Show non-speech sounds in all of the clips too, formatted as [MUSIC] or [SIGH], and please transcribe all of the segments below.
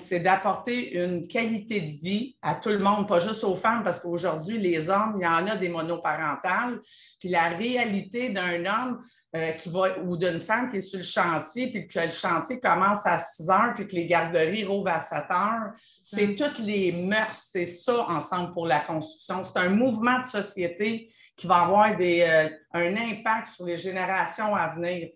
c'est d'apporter une qualité de vie à tout le monde, pas juste aux femmes, parce qu'aujourd'hui, les hommes, il y en a des monoparentales. Puis la réalité d'un homme euh, qui va, ou d'une femme qui est sur le chantier, puis que le chantier commence à 6 heures, puis que les garderies rouvrent à 7 heures, c'est mm. toutes les mœurs, c'est ça ensemble pour la construction. C'est un mouvement de société qui va avoir des, euh, un impact sur les générations à venir.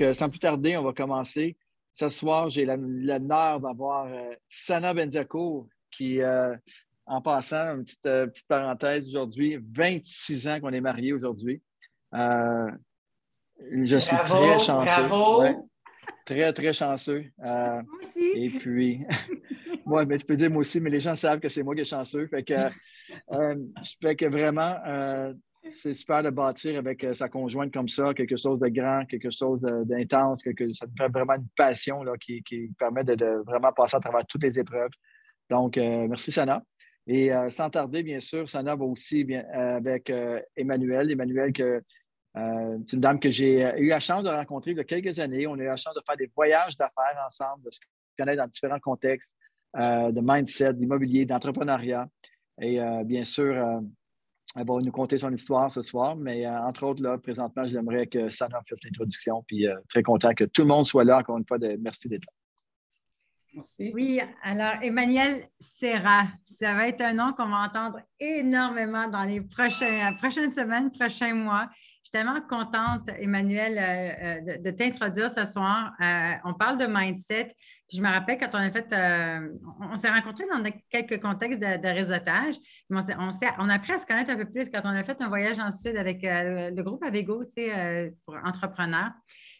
Donc, euh, sans plus tarder, on va commencer. Ce soir, j'ai l'honneur d'avoir euh, Sana Bendiaco, qui, euh, en passant, une petite, parenthèse aujourd'hui, 26 ans qu'on est mariés aujourd'hui. je suis très chanceux. Bravo. Très, très chanceux. moi aussi. Et puis, [LAUGHS] moi, mais tu peux dire moi aussi, mais les gens savent que c'est moi qui suis chanceux. Fait que, fait que vraiment, c'est super de bâtir avec euh, sa conjointe comme ça, quelque chose de grand, quelque chose d'intense, que, ça fait vraiment une passion là, qui, permet de, vraiment passer à travers toutes les épreuves. Donc, euh, merci Sana. Et euh, sans tarder, bien sûr, Sana va aussi bien, avec Emmanuel. Emmanuel, que, c'est une dame que j'ai eu la chance de rencontrer il y a quelques années. On a eu la chance de faire des voyages d'affaires ensemble, de se connaître dans différents contextes de mindset, d'immobilier, d'entrepreneuriat. Et bien sûr, elle va nous conter son histoire ce soir, mais euh, entre autres, là, présentement, j'aimerais que Sana fasse l'introduction, puis euh, très content que tout le monde soit là. Encore une fois, merci d'être là. Merci. Oui, alors Emmanuel Serra, ça va être un nom qu'on va entendre énormément dans les prochains, prochaines semaines, prochains mois. Je suis tellement contente, Emmanuel, euh, de, t'introduire ce soir. on parle de mindset. Je me rappelle quand on a fait, euh, on, s'est rencontrés dans quelques contextes de, réseautage. On, on, a appris à se connaître un peu plus quand on a fait un voyage en Sud avec euh, le groupe Avego, tu sais, euh, pour entrepreneurs.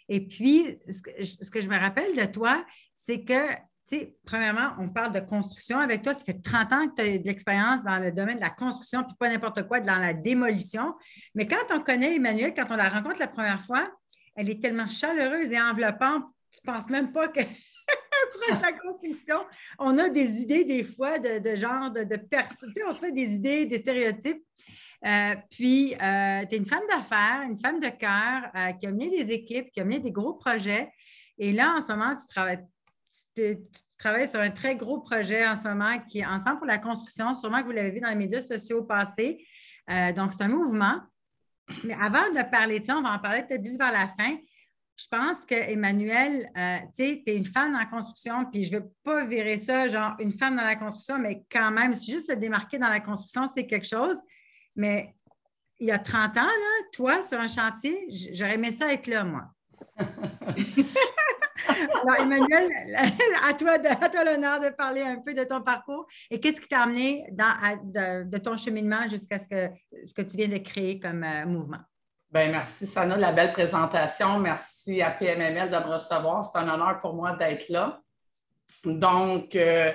Et puis, ce que, je me rappelle de toi, c'est que tu sais, premièrement, on parle de construction avec toi. Ça fait 30 ans que tu as de l'expérience dans le domaine de la construction, puis pas n'importe quoi, dans la démolition. Mais quand on connaît Emmanuel, quand on la rencontre la première fois, elle est tellement chaleureuse et enveloppante, tu ne penses même pas que la construction, on a des idées des fois de, genre de, personnes. on se fait des idées, des stéréotypes. Euh, puis, euh, tu es une femme d'affaires, une femme de cœur euh, qui a mené des équipes, qui a mené des gros projets. Et là, en ce moment, tu travailles, tu, travailles sur un très gros projet en ce moment qui est Ensemble pour la construction. Sûrement que vous l'avez vu dans les médias sociaux passés. donc, c'est un mouvement. Mais avant de parler de ça, on va en parler peut-être plus vers la fin je pense que Emmanuel, euh, tu sais, tu es une femme dans la construction, puis je ne veux pas virer ça, genre une femme dans la construction, mais quand même, juste se démarquer dans la construction, c'est quelque chose. Mais il y a 30 ans, là, toi, sur un chantier, j'aurais aimé ça être là, moi. [LAUGHS] Alors, Emmanuel, [LAUGHS] à toi, toi l'honneur de parler un peu de ton parcours et qu'est-ce qui t'a amené de, ton cheminement jusqu'à ce que, ce que tu viens de créer comme euh, mouvement? Bien, merci, Sana, de la belle présentation. Merci à PMML de me recevoir. C'est un honneur pour moi d'être là. Donc, euh,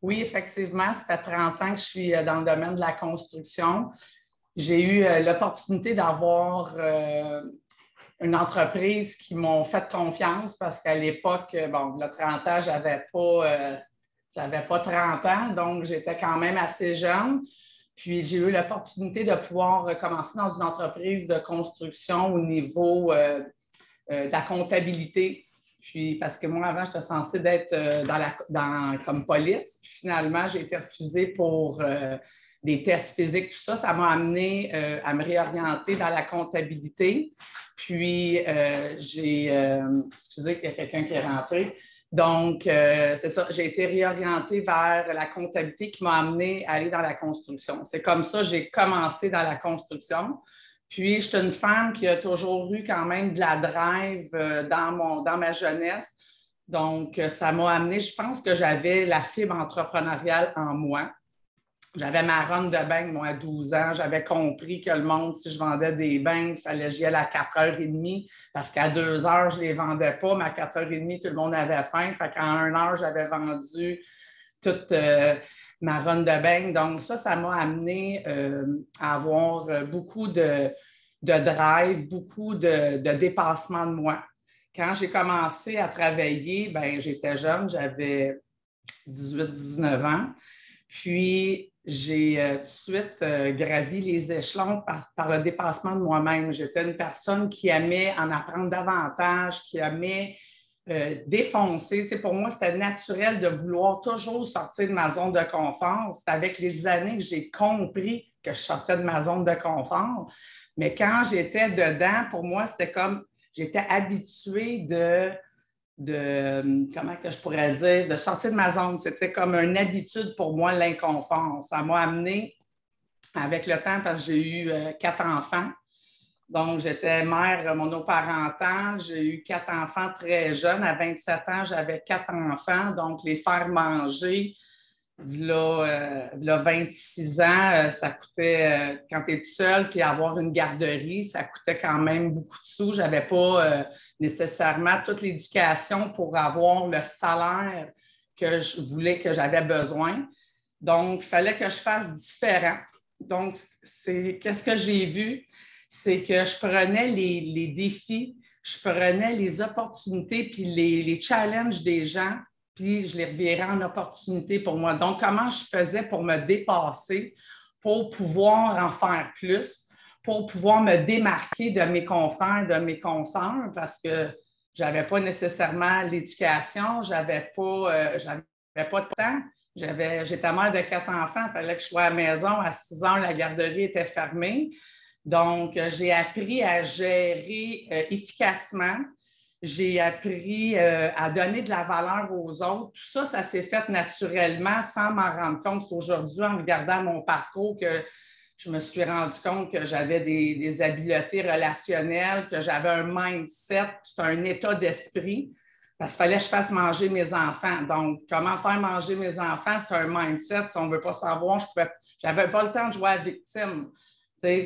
oui, effectivement, ça fait 30 ans que je suis euh, dans le domaine de la construction. J'ai eu euh, l'opportunité d'avoir une entreprise qui m'ont fait confiance parce qu'à l'époque, bon, le 30 ans, je n'avais pas, pas 30 ans, donc j'étais quand même assez jeune. Puis j'ai eu l'opportunité de pouvoir commencer dans une entreprise de construction au niveau euh, euh, de la comptabilité. Puis parce que moi, avant, j'étais censée d'être euh, dans la, dans, comme police. Puis finalement, j'ai été refusée pour des tests physiques, tout ça. Ça m'a amené à me réorienter dans la comptabilité. Puis j'ai, excusez qu'il y a quelqu'un qui est rentré. Donc, euh, c'est ça, j'ai été réorientée vers la comptabilité qui m'a amenée à aller dans la construction. C'est comme ça que j'ai commencé dans la construction. Puis, je suis une femme qui a toujours eu quand même de la drive euh, dans, mon, dans ma jeunesse. Donc, euh, ça m'a amené, je pense que j'avais la fibre entrepreneuriale en moi. J'avais ma run de bain, moi, à 12 ans. J'avais compris que le monde, si je vendais des bains, il fallait que j'y aille à 4h30 parce qu'à 2 h je ne les vendais pas, mais à 4h30, tout le monde avait faim. Fait qu'en 1 heure, j'avais vendu toute euh, ma run de bain. Donc, ça, ça m'a amené euh, à avoir beaucoup de, drive, beaucoup de, de, dépassement de moi. Quand j'ai commencé à travailler, ben, j'étais jeune, j'avais 18-19 ans. Puis, j'ai euh, tout de suite euh, gravi les échelons par, le dépassement de moi-même. J'étais une personne qui aimait en apprendre davantage, qui aimait euh, défoncer. pour moi, c'était naturel de vouloir toujours sortir de ma zone de confort. C'est avec les années que j'ai compris que je sortais de ma zone de confort. Mais quand j'étais dedans, pour moi, c'était comme j'étais habituée de de, comment que je pourrais dire, de sortir de ma zone. C'était comme une habitude pour moi, l'inconfort. Ça m'a amené avec le temps parce que j'ai eu euh, quatre enfants. Donc, j'étais mère monoparentale. J'ai eu quatre enfants très jeunes. À 27 ans, j'avais quatre enfants. Donc, les faire manger, Là, 26 euh, ans, euh, ça coûtait, euh, quand tu es seul, puis avoir une garderie, ça coûtait quand même beaucoup de sous. Je n'avais pas nécessairement toute l'éducation pour avoir le salaire que je voulais, que j'avais besoin. Donc, il fallait que je fasse différent. Donc, c'est qu'est-ce que j'ai vu? C'est que je prenais les, défis, je prenais les opportunités puis les challenges des gens puis je les revirais en opportunité pour moi. Donc, comment je faisais pour me dépasser, pour pouvoir en faire plus, pour pouvoir me démarquer de mes confrères, de mes consoeurs, parce que je n'avais pas nécessairement l'éducation, je n'avais pas, euh, pas de temps. J'étais mère de quatre enfants, il fallait que je sois à la maison. À 6 heures, la garderie était fermée. Donc, j'ai appris à gérer euh, efficacement j'ai appris euh, à donner de la valeur aux autres. Tout ça, ça s'est fait naturellement sans m'en rendre compte. C'est aujourd'hui, en regardant mon parcours, que je me suis rendu compte que j'avais des, habiletés relationnelles, que j'avais un mindset, c'est un état d'esprit. Parce qu'il fallait que je fasse manger mes enfants. Donc, comment faire manger mes enfants, c'est un mindset. Si on ne veut pas savoir, je n'avais pas le temps de jouer à la victime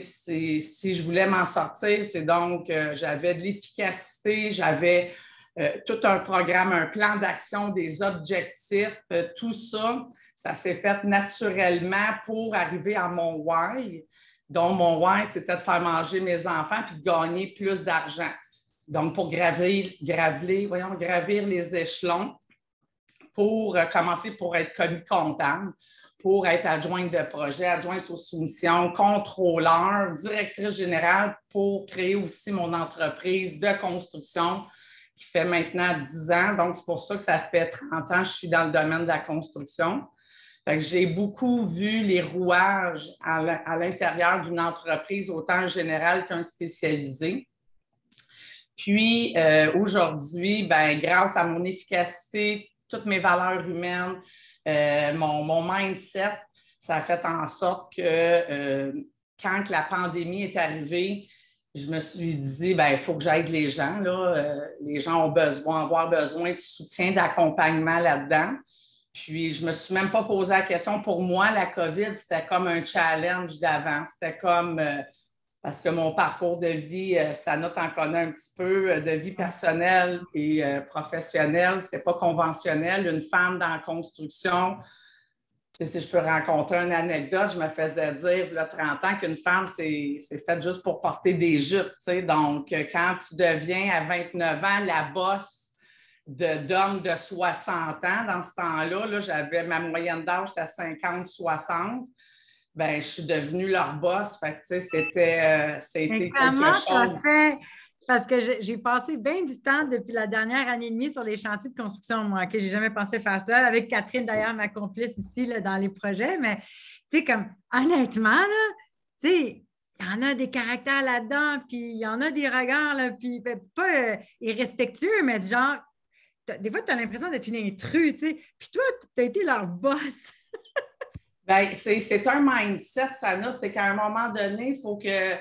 si je voulais m'en sortir, c'est donc euh, j'avais de l'efficacité, j'avais euh, tout un programme, un plan d'action, des objectifs, euh, tout ça, ça s'est fait naturellement pour arriver à mon why. Donc, mon why, c'était de faire manger mes enfants puis de gagner plus d'argent. Donc, pour gravir, voyons, gravir les échelons, pour commencer pour être commis comptable, pour être adjointe de projet, adjointe aux soumissions, contrôleur, directrice générale pour créer aussi mon entreprise de construction qui fait maintenant 10 ans. Donc, c'est pour ça que ça fait 30 ans que je suis dans le domaine de la construction. J'ai beaucoup vu les rouages à l'intérieur d'une entreprise, autant générale qu'un spécialisé. Puis euh, aujourd'hui, ben, grâce à mon efficacité, toutes mes valeurs humaines, euh, mon, mindset, ça a fait en sorte que euh, quand la pandémie est arrivée, je me suis dit, ben, il faut que j'aide les gens. Là. Euh, les gens ont besoin, avoir besoin de soutien, d'accompagnement là-dedans. Puis, je ne me suis même pas posé la question. Pour moi, la COVID, c'était comme un challenge d'avant. C'était comme, parce que mon parcours de vie, ça note en connaît un petit peu, de vie personnelle et professionnelle. Ce n'est pas conventionnel. Une femme dans la construction, si je peux raconter une anecdote, je me faisais dire, il y a 30 ans, qu'une femme, c'est fait juste pour porter des jupes. Donc, quand tu deviens à 29 ans la bosse d'hommes de, 60 ans, dans ce temps-là, -là, j'avais ma moyenne d'âge, à 50-60 ben, je suis devenue leur boss. Fait c'était, euh, c'était quelque chose. Fait, parce que j'ai passé bien du temps depuis la dernière année et demie sur les chantiers de construction, moi, que j'ai jamais pensé faire ça. Avec Catherine, d'ailleurs, ma complice ici là, dans les projets. Mais, tu sais, comme, honnêtement, là, tu sais, il y en a des caractères là-dedans, puis il y en a des regards, là, puis ben, pas euh, irrespectueux, mais genre, des fois, tu as l'impression d'être une intruse, tu sais. Puis toi, tu as été leur boss. Bien, c'est un mindset, Sana. C'est qu'à un moment donné, il faut que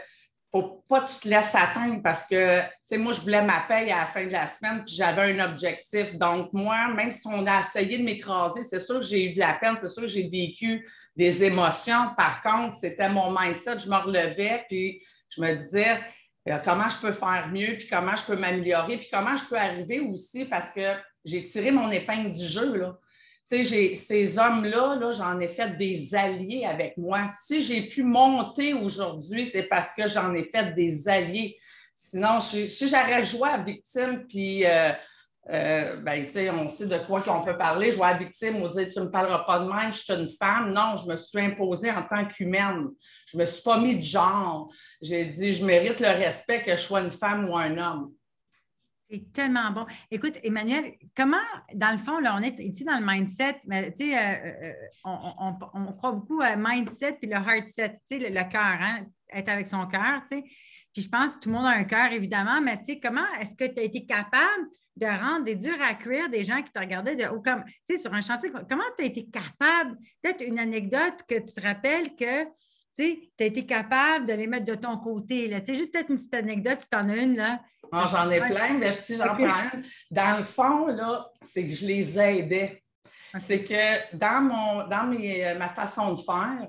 faut pas que tu te laisses atteindre parce que, tu sais, moi, je voulais ma paye à la fin de la semaine, puis j'avais un objectif. Donc, moi, même si on a essayé de m'écraser, c'est sûr que j'ai eu de la peine, c'est sûr que j'ai vécu des émotions. Par contre, c'était mon mindset. Je me relevais, puis je me disais, euh, comment je peux faire mieux, puis comment je peux m'améliorer, puis comment je peux arriver aussi parce que j'ai tiré mon épingle du jeu, là sais, ces hommes-là, -là, j'en ai fait des alliés avec moi. Si j'ai pu monter aujourd'hui, c'est parce que j'en ai fait des alliés. Sinon, si j'aurais joué à victime, puis euh, euh, ben, on sait de quoi qu'on peut parler. Vois la victime ou dire Tu ne me parleras pas de même, je suis une femme. Non, je me suis imposée en tant qu'humaine. Je ne me suis pas mis de genre. J'ai dit Je mérite le respect que je sois une femme ou un homme. C'est tellement bon. Écoute, Emmanuel, comment, dans le fond, là, on est ici dans le mindset, mais tu sais, euh, on, croit beaucoup à mindset puis le heart set, tu sais, le, cœur, hein, être avec son cœur, tu sais. Puis je pense que tout le monde a un cœur, évidemment, mais tu sais, comment est-ce que tu as été capable de rendre des durs à cuire des gens qui te regardaient de haut comme, tu sais, sur un chantier, comment tu as été capable, peut-être une anecdote que tu te rappelles que, tu as été capable de les mettre de ton côté. Tu sais, juste peut-être une petite anecdote, si tu en as une, là. Ah, j'en ai plein, mais si j'en prends une, dans le fond, là, c'est que je les aidais. C'est que dans, mon, dans mes, ma façon de faire,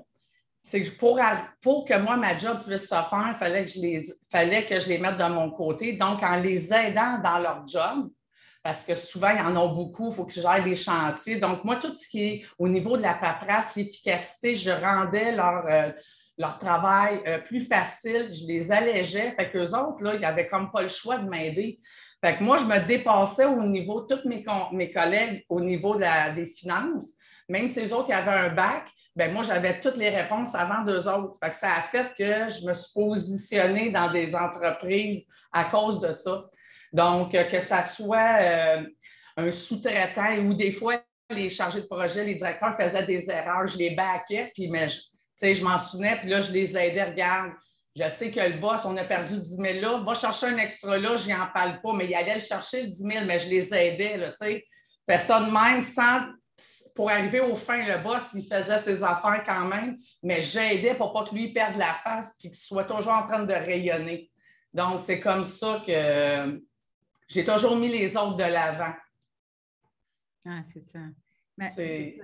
c'est que pour, pour que moi, ma job puisse se faire, il fallait que, je les, fallait que je les mette de mon côté. Donc, en les aidant dans leur job, parce que souvent, il y en a beaucoup, il faut que je gère les chantiers. Donc, moi, tout ce qui est au niveau de la paperasse, l'efficacité, je rendais leur, euh, leur travail euh, plus facile, je les allégeais. Fait qu'eux autres, là, ils n'avaient comme pas le choix de m'aider. Fait que moi, je me dépassais au niveau, tous mes, mes collègues au niveau des finances, même si autres, ils avaient un bac, ben moi, j'avais toutes les réponses avant d'eux autres. Fait que ça a fait que je me suis positionnée dans des entreprises à cause de ça. Donc, euh, que ça soit euh, un sous-traitant ou des fois, les chargés de projet, les directeurs faisaient des erreurs, je les baquais, puis mais, je, je m'en souvenais, puis là, je les aidais. Regarde, je sais que le boss, on a perdu 10 000 là, va chercher un extra là, je n'en parle pas, mais il allait le chercher le 10 000, mais je les aidais, là, tu sais. Fais ça de même sans pour arriver au fin, le boss, il faisait ses affaires quand même, mais j'aidais pour pas que lui perde la face et qu'il soit toujours en train de rayonner. Donc, c'est comme ça que j'ai toujours mis les autres de l'avant. Ah, c'est ça. C'est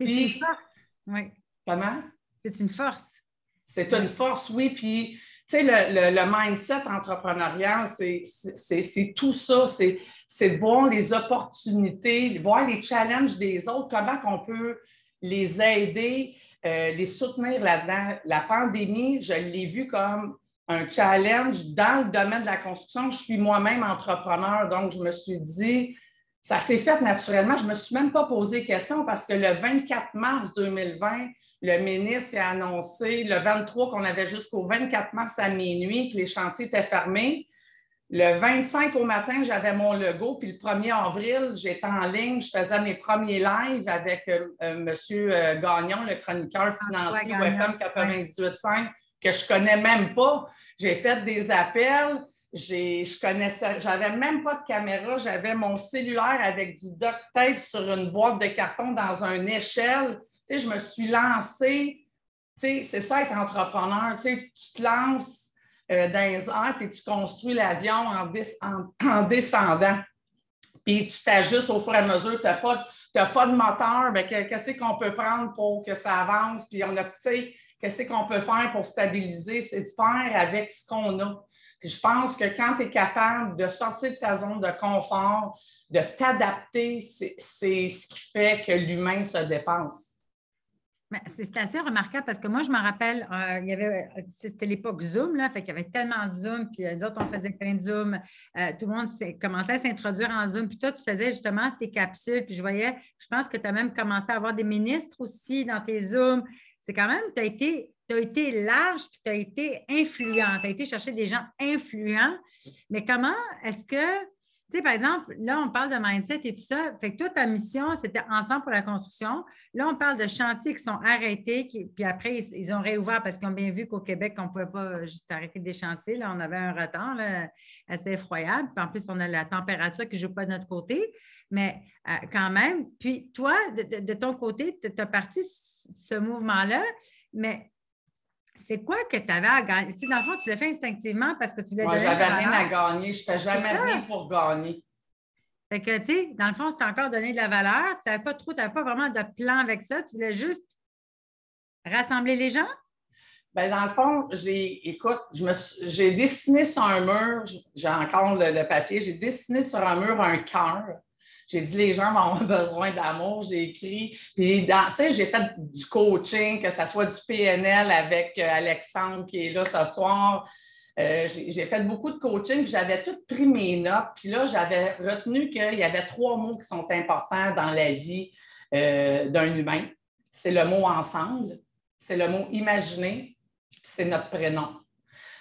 une force. Oui. Comment? C'est une force. C'est une force, oui. Puis, tu sais, le, mindset entrepreneurial, c'est tout ça. C'est c'est de voir les opportunités, voir les challenges des autres, comment on peut les aider, euh, les soutenir là-dedans. La pandémie, je l'ai vu comme un challenge dans le domaine de la construction. Je suis moi-même entrepreneur, donc je me suis dit, ça s'est fait naturellement. Je ne me suis même pas posé question parce que le 24 mars 2020, le ministre a annoncé le 23 qu'on avait jusqu'au 24 mars à minuit que les chantiers étaient fermés. Le 25 au matin, j'avais mon logo, puis le 1er avril, j'étais en ligne, je faisais mes premiers lives avec euh, euh, M. Euh, Gagnon, le chroniqueur financier au FM 98.5, que je ne connais même pas. J'ai fait des appels, je connaissais, j'avais même pas de caméra, j'avais mon cellulaire avec du duct tape sur une boîte de carton dans une échelle. Tu sais, je me suis lancée. Tu sais, c'est ça être entrepreneur. Tu sais, tu te lances euh, dans les airs, puis tu construis l'avion en, en, descendant. Puis tu t'ajustes au fur et à mesure. Tu n'as pas, pas, de moteur, mais qu'est-ce qu'on peut prendre pour que ça avance? Puis on a, tu sais, qu'est-ce qu'on peut faire pour stabiliser? C'est de faire avec ce qu'on a. Je pense que quand tu es capable de sortir de ta zone de confort, de t'adapter, c'est ce qui fait que l'humain se dépense. C'est assez remarquable parce que moi, je me rappelle, euh, il y avait, c'était l'époque Zoom, là, fait qu'il y avait tellement de Zoom, puis les autres, on faisait plein de Zoom. Euh, tout le monde commençait à s'introduire en Zoom. Puis toi, tu faisais justement tes capsules, puis je voyais, je pense que tu as même commencé à avoir des ministres aussi dans tes Zooms. C'est quand même, tu as été, as été large, puis tu as été influent. Tu as été chercher des gens influents. Mais comment est-ce que tu sais, par exemple, là, on parle de mindset et tout ça. Fait que toi, ta mission, c'était ensemble pour la construction. Là, on parle de chantiers qui sont arrêtés, puis après, ils, ont réouvert parce qu'ils ont bien vu qu'au Québec, on ne pouvait pas juste arrêter des chantiers. Là, on avait un retard assez effroyable. Puis en plus, on a la température qui ne joue pas de notre côté. Mais euh, quand même, puis toi, de, ton côté, tu as parti ce mouvement-là, mais c'est quoi que tu avais à gagner? Tu sais, dans le fond, tu l'as fait instinctivement parce que tu voulais Moi, j'avais rien à gagner. Je ne fais jamais rien pour gagner. Fait que, tu sais, dans le fond, c'était encore donné de la valeur. Tu n'avais pas trop, tu n'avais pas vraiment de plan avec ça. Tu voulais juste rassembler les gens? Bien, dans le fond, j'ai, écoute, j'ai dessiné sur un mur, j'ai encore le, papier, j'ai dessiné sur un mur un cœur. J'ai dit, les gens vont avoir [LAUGHS] besoin d'amour. J'ai écrit. Puis, tu sais, j'ai fait du coaching, que ce soit du PNL avec euh, Alexandre qui est là ce soir. Euh, j'ai fait beaucoup de coaching, puis j'avais tout pris mes notes. Puis là, j'avais retenu qu'il y avait trois mots qui sont importants dans la vie euh, d'un humain. C'est le mot ensemble, c'est le mot imaginer, puis c'est notre prénom.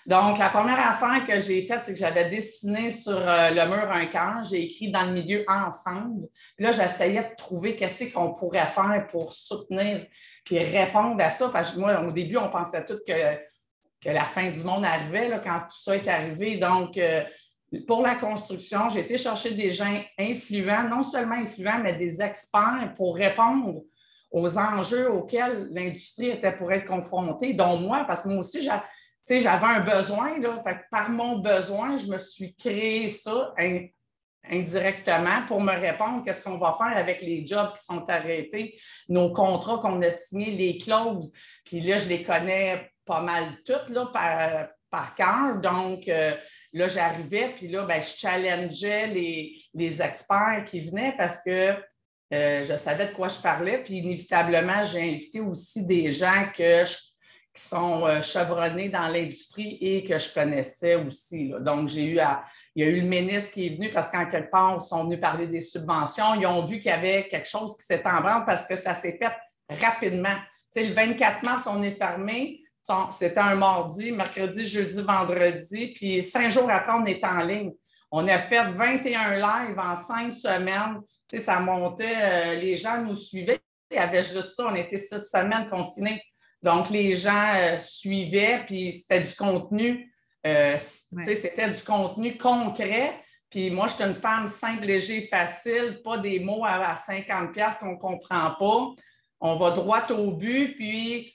Donc, la première affaire que j'ai faite, c'est que j'avais dessiné sur euh, le mur un cœur. J'ai écrit dans le milieu ensemble. Puis là, j'essayais de trouver qu'est-ce qu'on pourrait faire pour soutenir puis répondre à ça. Parce que moi, au début, on pensait tous que, que la fin du monde arrivait quand tout ça est arrivé. Donc, euh, pour la construction, j'ai été chercher des gens influents, non seulement influents, mais des experts pour répondre aux enjeux auxquels l'industrie était pour être confrontée, dont moi, parce que moi aussi, j'ai j'avais un besoin, là, par mon besoin, je me suis créé ça indirectement pour me répondre qu'est-ce qu'on va faire avec les jobs qui sont arrêtés, nos contrats qu'on a signés, les clauses. Puis là, je les connais pas mal toutes là, par, par cœur. Donc, euh, là, j'arrivais, puis là, ben, je challengeais les, les, experts qui venaient parce que euh, je savais de quoi je parlais. Puis inévitablement, j'ai invité aussi des gens que je qui sont euh, chevronnés dans l'industrie et que je connaissais aussi. Donc, j'ai eu il y a eu le ministre qui est venu parce qu'en quelque part, ils sont venus parler des subventions. Ils ont vu qu'il y avait quelque chose qui s'est en branle parce que ça s'est fait rapidement. Tu le 24 mars, on est fermé. C'était un mardi, mercredi, jeudi, vendredi. Puis cinq jours après, on est en ligne. On a fait 21 lives en cinq semaines. Tu ça montait, euh, les gens nous suivaient. Il y avait juste ça. On était six semaines confinés. Donc, les gens euh, suivaient, puis c'était du contenu, euh, c'était du contenu concret. Puis moi, je suis une femme simple, léger, facile, pas des mots à, 50$ qu'on ne comprend pas. On va droit au but, puis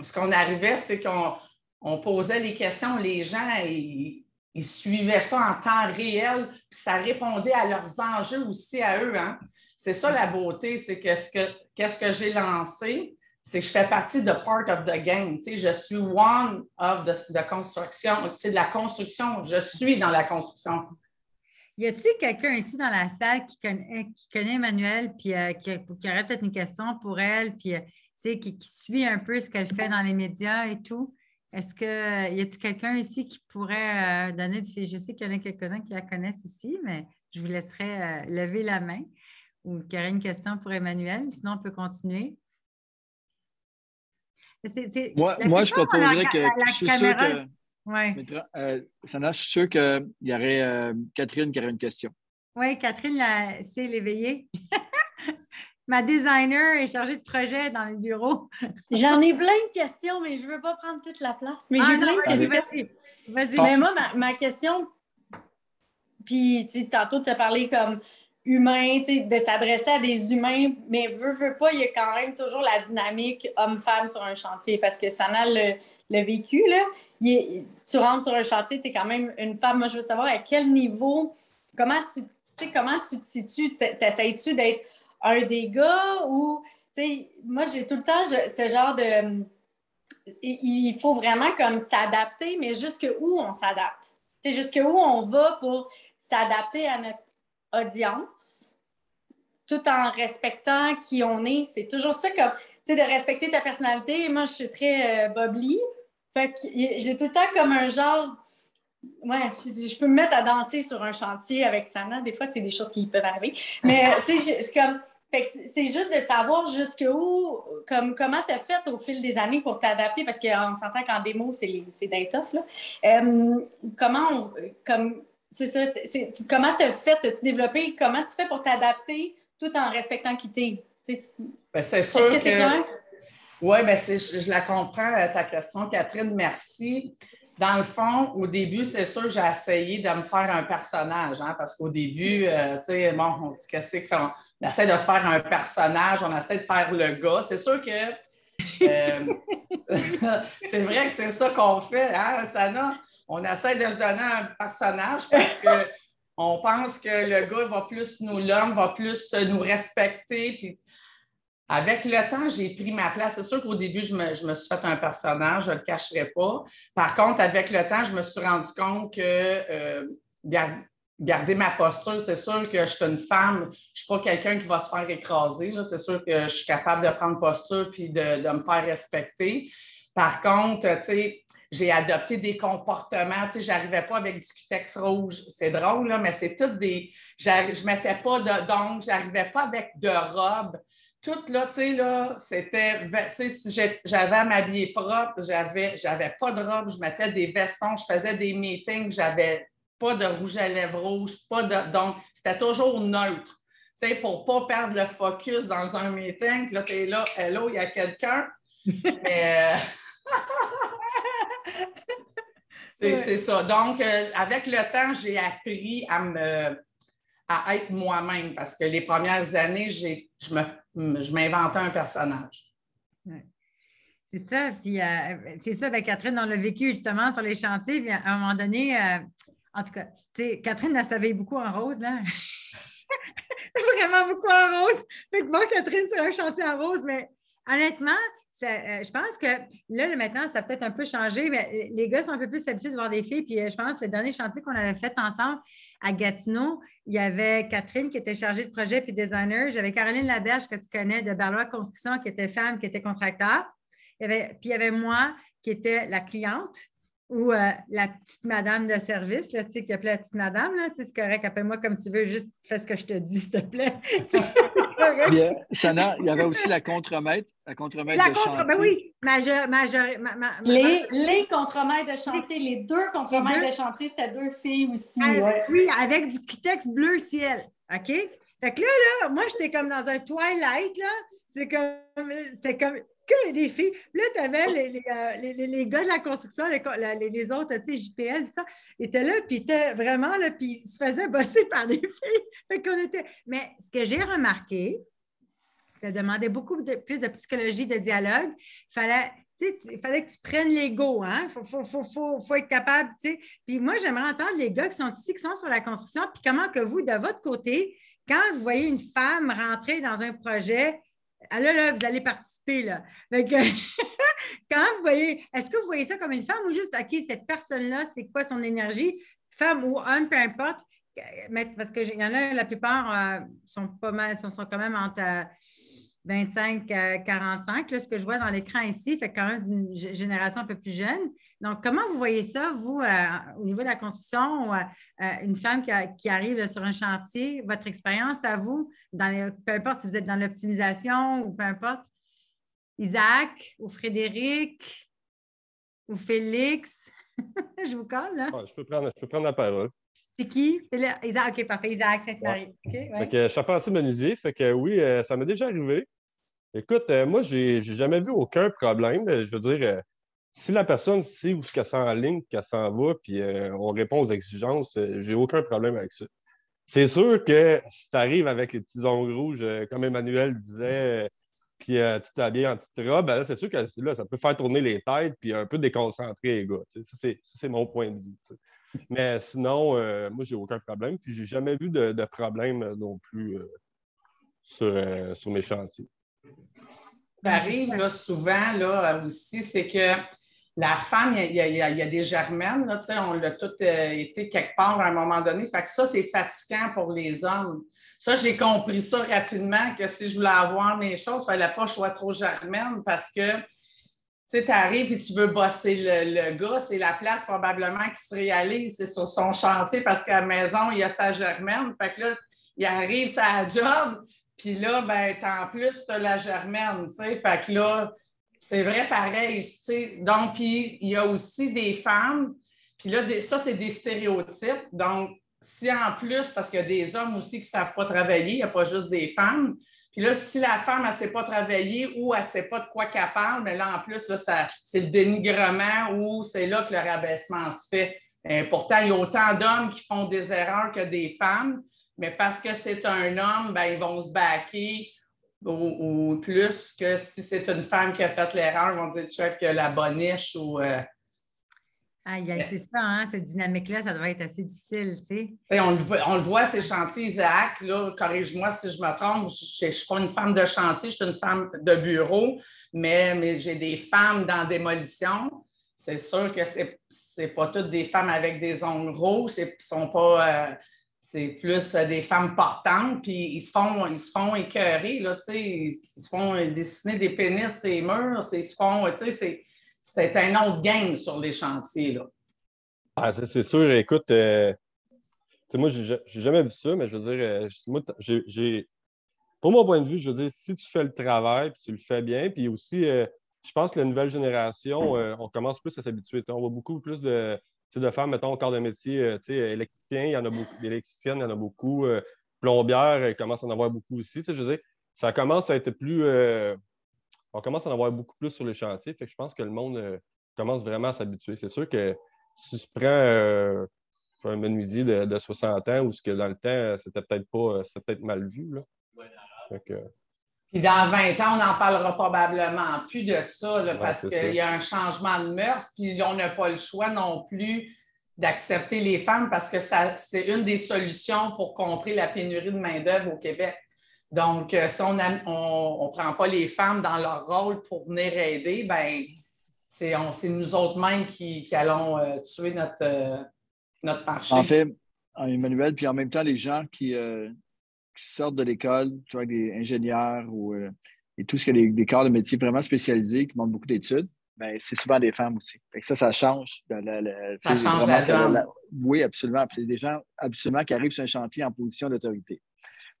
ce qu'on arrivait, c'est qu'on posait les questions, les gens, ils, suivaient ça en temps réel, puis ça répondait à leurs enjeux aussi à eux. Hein. C'est ça la beauté, c'est que qu'est-ce que j'ai lancé, c'est que je fais partie de part of the game. Tu sais, je suis one of the, construction, tu sais, de la construction. Je suis dans la construction. Y a-t-il quelqu'un ici dans la salle qui connaît, qui connaît Emmanuel, puis euh, qui, aurait peut-être une question pour elle, puis euh, tu sais, qui, suit un peu ce qu'elle fait dans les médias et tout? Est-ce que y a-t-il quelqu'un ici qui pourrait euh, donner du Je sais qu'il y en a quelques-uns qui la connaissent ici, mais je vous laisserai lever la main ou qui aurait une question pour Emmanuel. Sinon, on peut continuer moi, moi je proposerais que je suis sûr que. Ouais. Euh, je suis sûr qu'il y aurait euh, Catherine qui aurait une question. Oui, Catherine, c'est l'éveillée. [LAUGHS] Ma designer est chargée de projet dans le bureau. [LAUGHS] J'en ai plein de questions, mais je ne veux pas prendre toute la place. Mais ah j'ai plein de questions. Vas-y. Mais moi, ma, ma question, puis tantôt, tu as parlé comme humain, de s'adresser à des humains, mais veut, veut pas, il y a quand même toujours la dynamique homme-femme sur un chantier parce que ça n'a le, vécu, là. tu rentres sur un chantier, tu es quand même une femme. Moi, je veux savoir à quel niveau, comment tu, comment tu te situes? T'essayes-tu d'être un des gars ou, moi, j'ai tout le temps ce genre de. Il faut vraiment comme s'adapter, mais jusqu'où on s'adapte? Jusqu'où on va pour s'adapter à notre audience, tout en respectant qui on est. C'est toujours ça comme, tu sais, de respecter ta personnalité. Moi, je suis très euh, Fait que j'ai tout le temps comme un genre. Ouais, je peux me mettre à danser sur un chantier avec Sana. Des fois, c'est des choses qui peuvent arriver. Mais, tu sais, c'est comme. c'est juste de savoir jusqu'où, comme, comment tu as fait au fil des années pour t'adapter, parce qu'on s'entend qu'en démo, c'est des toughs. Là. Euh, comment on, comme, c'est ça. comment tu as fait? As-tu développé? Comment tu fais pour t'adapter tout en respectant qui t'es? Ben, c'est sûr que. que oui, ben je, je, la comprends, euh, ta question, Catherine. Merci. Dans le fond, au début, c'est sûr que j'ai essayé de me faire un personnage, hein, parce qu'au début, euh, tu sais, bon, on se dit que c'est qu'on essaie de se faire un personnage, on essaie de faire le gars. C'est sûr que euh, [LAUGHS] c'est vrai que c'est ça qu'on fait, hein, Sana? On essaie de se donner un personnage parce qu'on [LAUGHS] pense que le gars va plus nous, l'homme va plus nous respecter. Puis avec le temps, j'ai pris ma place. C'est sûr qu'au début, je me, suis fait un personnage, je ne le cacherai pas. Par contre, avec le temps, je me suis rendu compte que euh, garder ma posture. C'est sûr que je suis une femme, je ne suis pas quelqu'un qui va se faire écraser. C'est sûr que je suis capable de prendre posture puis de, de me faire respecter. Par contre, tu sais, j'ai adopté des comportements. Tu sais, j'arrivais pas avec du cutex rouge. C'est drôle, là, mais c'est tout des. Je mettais pas de je j'arrivais pas avec de robe. Tout là, tu sais, là, c'était. Tu sais, si j'avais à m'habiller propre, j'avais, j'avais pas de robe, je mettais des vestons, je faisais des meetings, j'avais pas de rouge à lèvres rouge, pas de. Donc, c'était toujours neutre. Tu sais, pour pas perdre le focus dans un meeting, là, tu es là, hello, il y a quelqu'un. [LAUGHS] mais. [LAUGHS] [LAUGHS] C'est ça. Donc, euh, avec le temps, j'ai appris à me à être moi-même parce que les premières années, je m'inventais un personnage. C'est ça. Puis euh, c'est ça, ben, Catherine, on l'a vécu justement sur les chantiers. Puis à un moment donné, euh, en tout cas, Catherine, elle savait beaucoup en rose, là. [LAUGHS] Vraiment beaucoup en rose. Fait que moi, Catherine, c'est un chantier en rose, mais honnêtement, euh, je pense que là, maintenant, ça a peut-être un peu changé, mais les gars sont un peu plus habitués de voir des filles. Puis euh, je pense que le dernier chantier qu'on avait fait ensemble à Gatineau, il y avait Catherine qui était chargée de projet puis designer. J'avais Caroline Laberge que tu connais de Berlois Construction qui était femme, qui était contracteur. puis il y avait moi qui était la cliente ou euh, la petite madame de service, là, tu sais, qui appelait la petite madame, là, tu sais, c'est correct, appelle-moi comme tu veux, juste fais ce que je te dis, s'il te plaît. [LAUGHS] Euh, Sana, il y avait aussi la contremaître, la contremaître de chantier. Ben oui, major, les, les contremaîtres de chantier, les deux contremaîtres de chantier, c'était deux filles aussi. Oui, avec du cutex bleu ciel, OK? Fait que là, là, moi, j'étais comme dans un twilight, là, c'est comme, c'était comme, que des filles. Là, tu avais euh, les, les, gars de la construction, les, autres, tu sais, JPL, tout ça, étaient là, puis étaient vraiment là, puis ils se faisaient bosser [LAUGHS] par des filles. Fait qu'on était... Mais ce que j'ai remarqué, ça demandait beaucoup de, plus de psychologie, de dialogue. Il fallait, il fallait que tu prennes l'ego, hein? Il faut, faut, faut, être capable, tu sais. Puis moi, j'aimerais entendre les gars qui sont ici, qui sont sur la construction, puis comment que vous, de votre côté, quand vous voyez une femme rentrer dans un projet, ah là, vous allez participer. Là. [LAUGHS] quand vous voyez, est-ce que vous voyez ça comme une femme ou juste, OK, cette personne-là, c'est quoi son énergie, femme ou homme, peu importe, parce qu'il y en a, la plupart euh, sont pas mal, sont, sont quand même entre. 25 à 45, là, ce que je vois dans l'écran ici, fait quand même une génération un peu plus jeune. Donc, comment vous voyez ça, vous, euh, au niveau de la construction, euh, euh, une femme qui, arrive sur un chantier, votre expérience à vous, dans peu importe si vous êtes dans l'optimisation ou peu importe, Isaac ou Frédéric ou Félix, [LAUGHS] je vous colle, là? je, peux prendre, je peux prendre la parole. C'est qui? Isaac, OK, parfait. Isaac Sainte-Marie. je suis apprenti menuisier, fait que oui, ça m'est déjà arrivé. Écoute, euh, moi, j'ai n'ai jamais vu aucun problème. Je veux dire, euh, si la personne sait où ce qu'elle s'en ligne, qu'elle s'en va, puis euh, on répond aux exigences, j'ai aucun problème avec ça. C'est sûr que si tu arrives avec les petits ongles rouges, comme Emmanuel disait, puis tu t'habilles en petite robe, ben c'est sûr que là, ça peut faire tourner les têtes puis un peu déconcentrer les gars. Ça, c'est mon point de vue. Mais sinon, moi, j'ai aucun problème. Puis j'ai jamais vu de, problème non plus sur, sur mes chantiers arrive là, souvent aussi, c'est que la femme, il y, a, des germaines, on l'a tout euh, été quelque part à un moment donné. Que ça, c'est fatigant pour les hommes. Ça, j'ai compris ça rapidement, que si je voulais avoir mes choses, il ne fallait pas que je sois trop germaine parce que tu arrives et tu veux bosser le, gars, c'est la place probablement qui se réalise, c'est sur son chantier parce qu'à la maison, il y a sa germaine. Fait que là, il arrive sa job, puis là, ben, en plus, la germaine, tu sais. Fait que là, c'est vrai pareil, tu sais. Donc, puis il y a aussi des femmes, puis là, ça, c'est des stéréotypes. Donc, si en plus, parce qu'il y a des hommes aussi qui ne savent pas travailler, il n'y a pas juste des femmes. Puis là, si la femme, elle ne sait pas travailler ou elle ne sait pas de quoi qu'elle parle, mais là, en plus, là, c'est le dénigrement ou c'est là que le rabaissement se fait. Euh, pourtant, il y a autant d'hommes qui font des erreurs que des femmes mais parce que c'est un homme, ben, ils vont se baquer ou, plus que si c'est une femme qui a fait l'erreur, ils vont dire tu que la boniche ou. Euh, c'est ça, hein, cette dynamique-là, ça doit être assez difficile, tu sais. On, le voit, ces chantiers, Isaac, là, corrige-moi si je me trompe, je ne suis pas une femme de chantier, je suis une femme de bureau, mais, mais j'ai des femmes dans démolition. C'est sûr que ce n'est pas toutes des femmes avec des ongles gros, ce ne sont pas. Euh, c'est plus des femmes portantes, puis ils se font, ils se font écœurer, là, ils se font dessiner des pénis et murs, ils se font, tu sais, c'est un autre game sur les chantiers, là. Ah, c'est sûr, écoute, euh, moi, j'ai jamais vu ça, mais je veux dire, euh, moi, j'ai. Pour mon point de vue, je veux dire, si tu fais le travail, puis tu le fais bien, puis aussi, euh, je pense que la nouvelle génération, on commence plus à s'habituer. On voit beaucoup plus de, de femmes, mettons, corps de métier, euh, électricien, il y en a beaucoup, électriciennes, il y en a beaucoup, euh, plombières, il commence à en avoir beaucoup aussi. Je veux dire, ça commence à être plus. Euh, on commence à en avoir beaucoup plus sur les chantiers. Fait que je pense que le monde commence vraiment à s'habituer. C'est sûr que si tu prends un menuisier de, 60 ans ou ce que dans le temps, c'était peut-être pas, c'est peut-être mal vu. Là. Puis dans 20 ans, on n'en parlera probablement plus de ça parce qu'il y a un changement de mœurs, puis on n'a pas le choix non plus d'accepter les femmes parce que c'est une des solutions pour contrer la pénurie de main-d'œuvre au Québec. Donc, euh, si on ne prend pas les femmes dans leur rôle pour venir aider, ben c'est nous autres mêmes qui, allons euh, tuer notre, euh, notre marché. En fait, Emmanuel, puis en même temps, les gens qui, qui sortent de l'école, tu vois, des ingénieurs ou euh, et tout ce qui est des, corps de métier vraiment spécialisés qui demandent beaucoup d'études, ben, c'est souvent des femmes aussi. ça, ça change. ça change la, Oui, absolument. C'est des gens absolument qui arrivent sur un chantier en position d'autorité.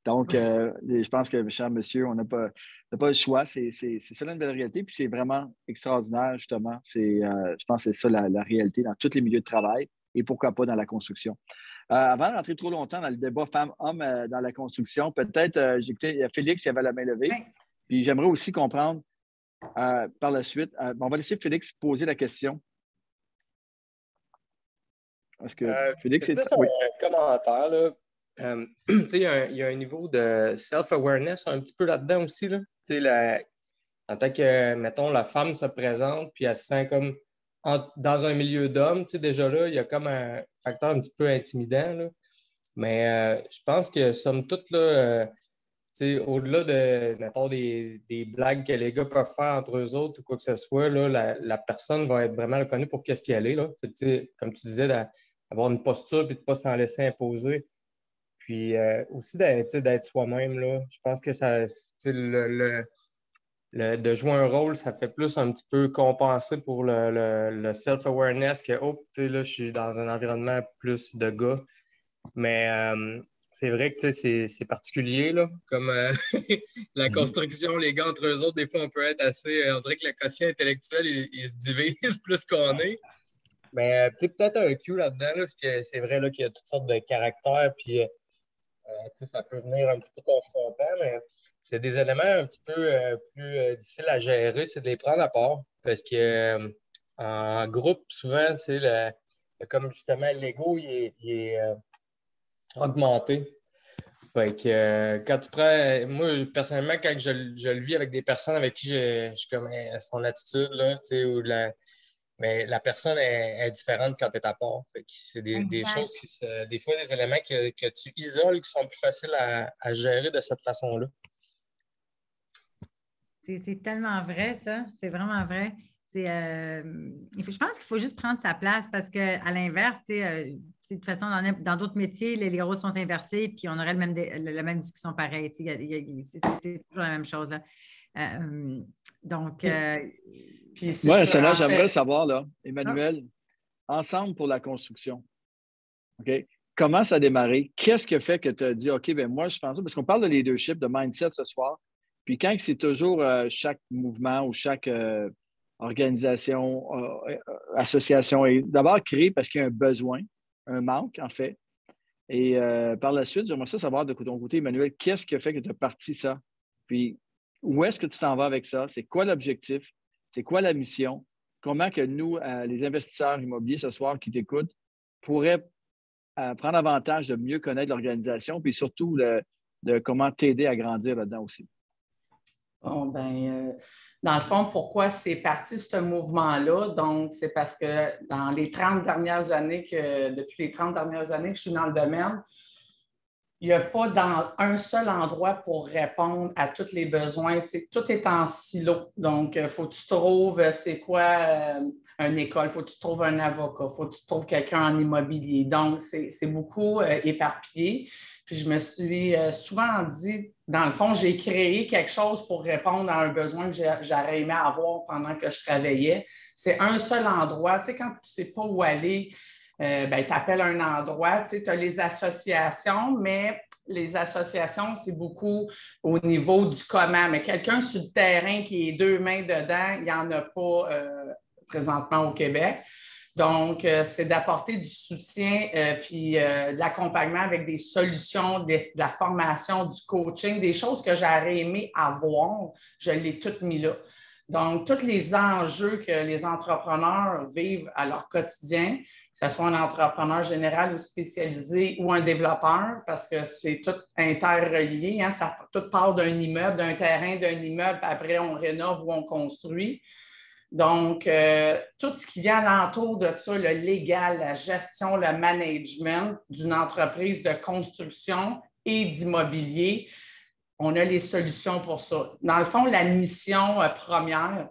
Donc, euh, je pense que, cher monsieur, on n'a pas, pas le choix. C'est ça la nouvelle réalité. Puis c'est vraiment extraordinaire, justement. Euh, je pense que c'est ça la, réalité dans tous les milieux de travail et pourquoi pas dans la construction. Euh, avant de rentrer trop longtemps dans le débat femmes-hommes euh, dans la construction, peut-être, euh, j'ai écouté Félix qui avait la main levée. Puis j'aimerais aussi comprendre par la suite. on va laisser Félix poser la question. Parce que Félix est. un commentaire. Là. [CLEARS THROAT] il, y a un, il y a un niveau de self-awareness un petit peu là-dedans aussi. Là. La, en tant que, mettons, la femme se présente, puis elle se sent comme dans un milieu d'hommes, déjà là, il y a comme un facteur un petit peu intimidant. Mais euh, je pense que, somme toute, là, euh, au-delà de, mettons, des, blagues que les gars peuvent faire entre eux autres ou quoi que ce soit, là, la, personne va être vraiment reconnue pour qu'est-ce qu'elle est. Là. Comme tu disais, d'avoir une posture et de ne pas s'en laisser imposer. Puis euh, aussi d'être soi-même. Je pense que ça, le de jouer un rôle, ça fait plus un petit peu compenser pour le, self-awareness que, oh, tu sais, là, je suis dans un environnement plus de gars. Mais euh, c'est vrai que c'est particulier, là, comme euh, [LAUGHS] la mhm. construction, les gars entre eux autres, des fois, on peut être assez. Euh, on dirait que le quotient intellectuel, il, se divise [LAUGHS] plus qu'on est. Mais tu peut-être un Q là-dedans, parce que c'est vrai qu'il y a toutes sortes de caractères, puis ça peut venir un petit peu confrontant, mais c'est des éléments un petit peu euh, plus euh, difficiles à gérer, c'est de les prendre à part. Parce que euh, en groupe, souvent, c'est le, comme justement l'ego, il est, augmenté. Fait que quand tu prends. Moi, personnellement, quand je, le vis avec des personnes avec qui je, suis comme son attitude, là, ou la, mais la personne est, différente quand tu es à part. C'est des, choses qui des fois des éléments que, tu isoles qui sont plus faciles à gérer de cette façon-là. C'est tellement vrai, ça. C'est vraiment vrai. Euh, je pense qu'il faut juste prendre sa place parce qu'à l'inverse, euh, de toute façon, dans d'autres métiers, les, rôles sont inversés, puis on aurait le même, la même discussion pareille. C'est toujours la même chose. Là. Euh, donc. Moi, cela, j'aimerais savoir, là, Emmanuel, ensemble pour la construction. OK? Comment ça a démarré? Qu'est-ce qui a fait que tu as dit, OK, ben moi, je pense ça? Parce qu'on parle de leadership, de mindset ce soir. Puis quand c'est toujours euh, chaque mouvement ou chaque euh, organisation, euh, association est d'abord créé parce qu'il y a un besoin, un manque, en fait. Et par la suite, j'aimerais ça savoir de ton côté, Emmanuel, qu'est-ce qui a fait que tu as parti ça? Puis où est-ce que tu t'en vas avec ça? C'est quoi l'objectif? C'est quoi la mission? Comment que nous, les investisseurs immobiliers ce soir qui t'écoutent, pourraient prendre avantage de mieux connaître l'organisation, puis surtout de comment t'aider à grandir là-dedans aussi? Bon, ben, euh, dans le fond, pourquoi c'est parti ce mouvement-là? Donc, c'est parce que dans les 30 dernières années, que depuis les 30 dernières années que je suis dans le domaine, il n'y a pas dans un seul endroit pour répondre à tous les besoins. Tout est en silo. Donc, il euh, faut que tu trouves euh, c'est quoi une école, il faut que tu trouves un avocat, il faut que tu trouves quelqu'un en immobilier. Donc, c'est beaucoup éparpillé. Puis je me suis euh, souvent dit, dans le fond, j'ai créé quelque chose pour répondre à un besoin que j'aurais aimé avoir pendant que je travaillais. C'est un seul endroit. Tu sais, quand tu ne sais pas où aller, euh, ben, tu appelles un endroit. Tu sais, as les associations, mais les associations, c'est beaucoup au niveau du comment. Mais quelqu'un sur le terrain qui est deux mains dedans, il n'y en a pas euh, présentement au Québec. Donc, euh, c'est d'apporter du soutien euh, puis de l'accompagnement avec des solutions, de, la formation, du coaching, des choses que j'aurais aimé avoir. Je l'ai toutes mis là. Donc, tous les enjeux que les entrepreneurs vivent à leur quotidien, que ce soit un entrepreneur général ou spécialisé ou un développeur, parce que c'est tout interrelié. Hein? Ça tout part d'un immeuble, d'un terrain, d'un immeuble, après on rénove ou on construit. Donc, euh, tout ce qui vient alentour de ça, le légal, la gestion, le management d'une entreprise de construction et d'immobilier, on a les solutions pour ça. Dans le fond, la mission euh, première,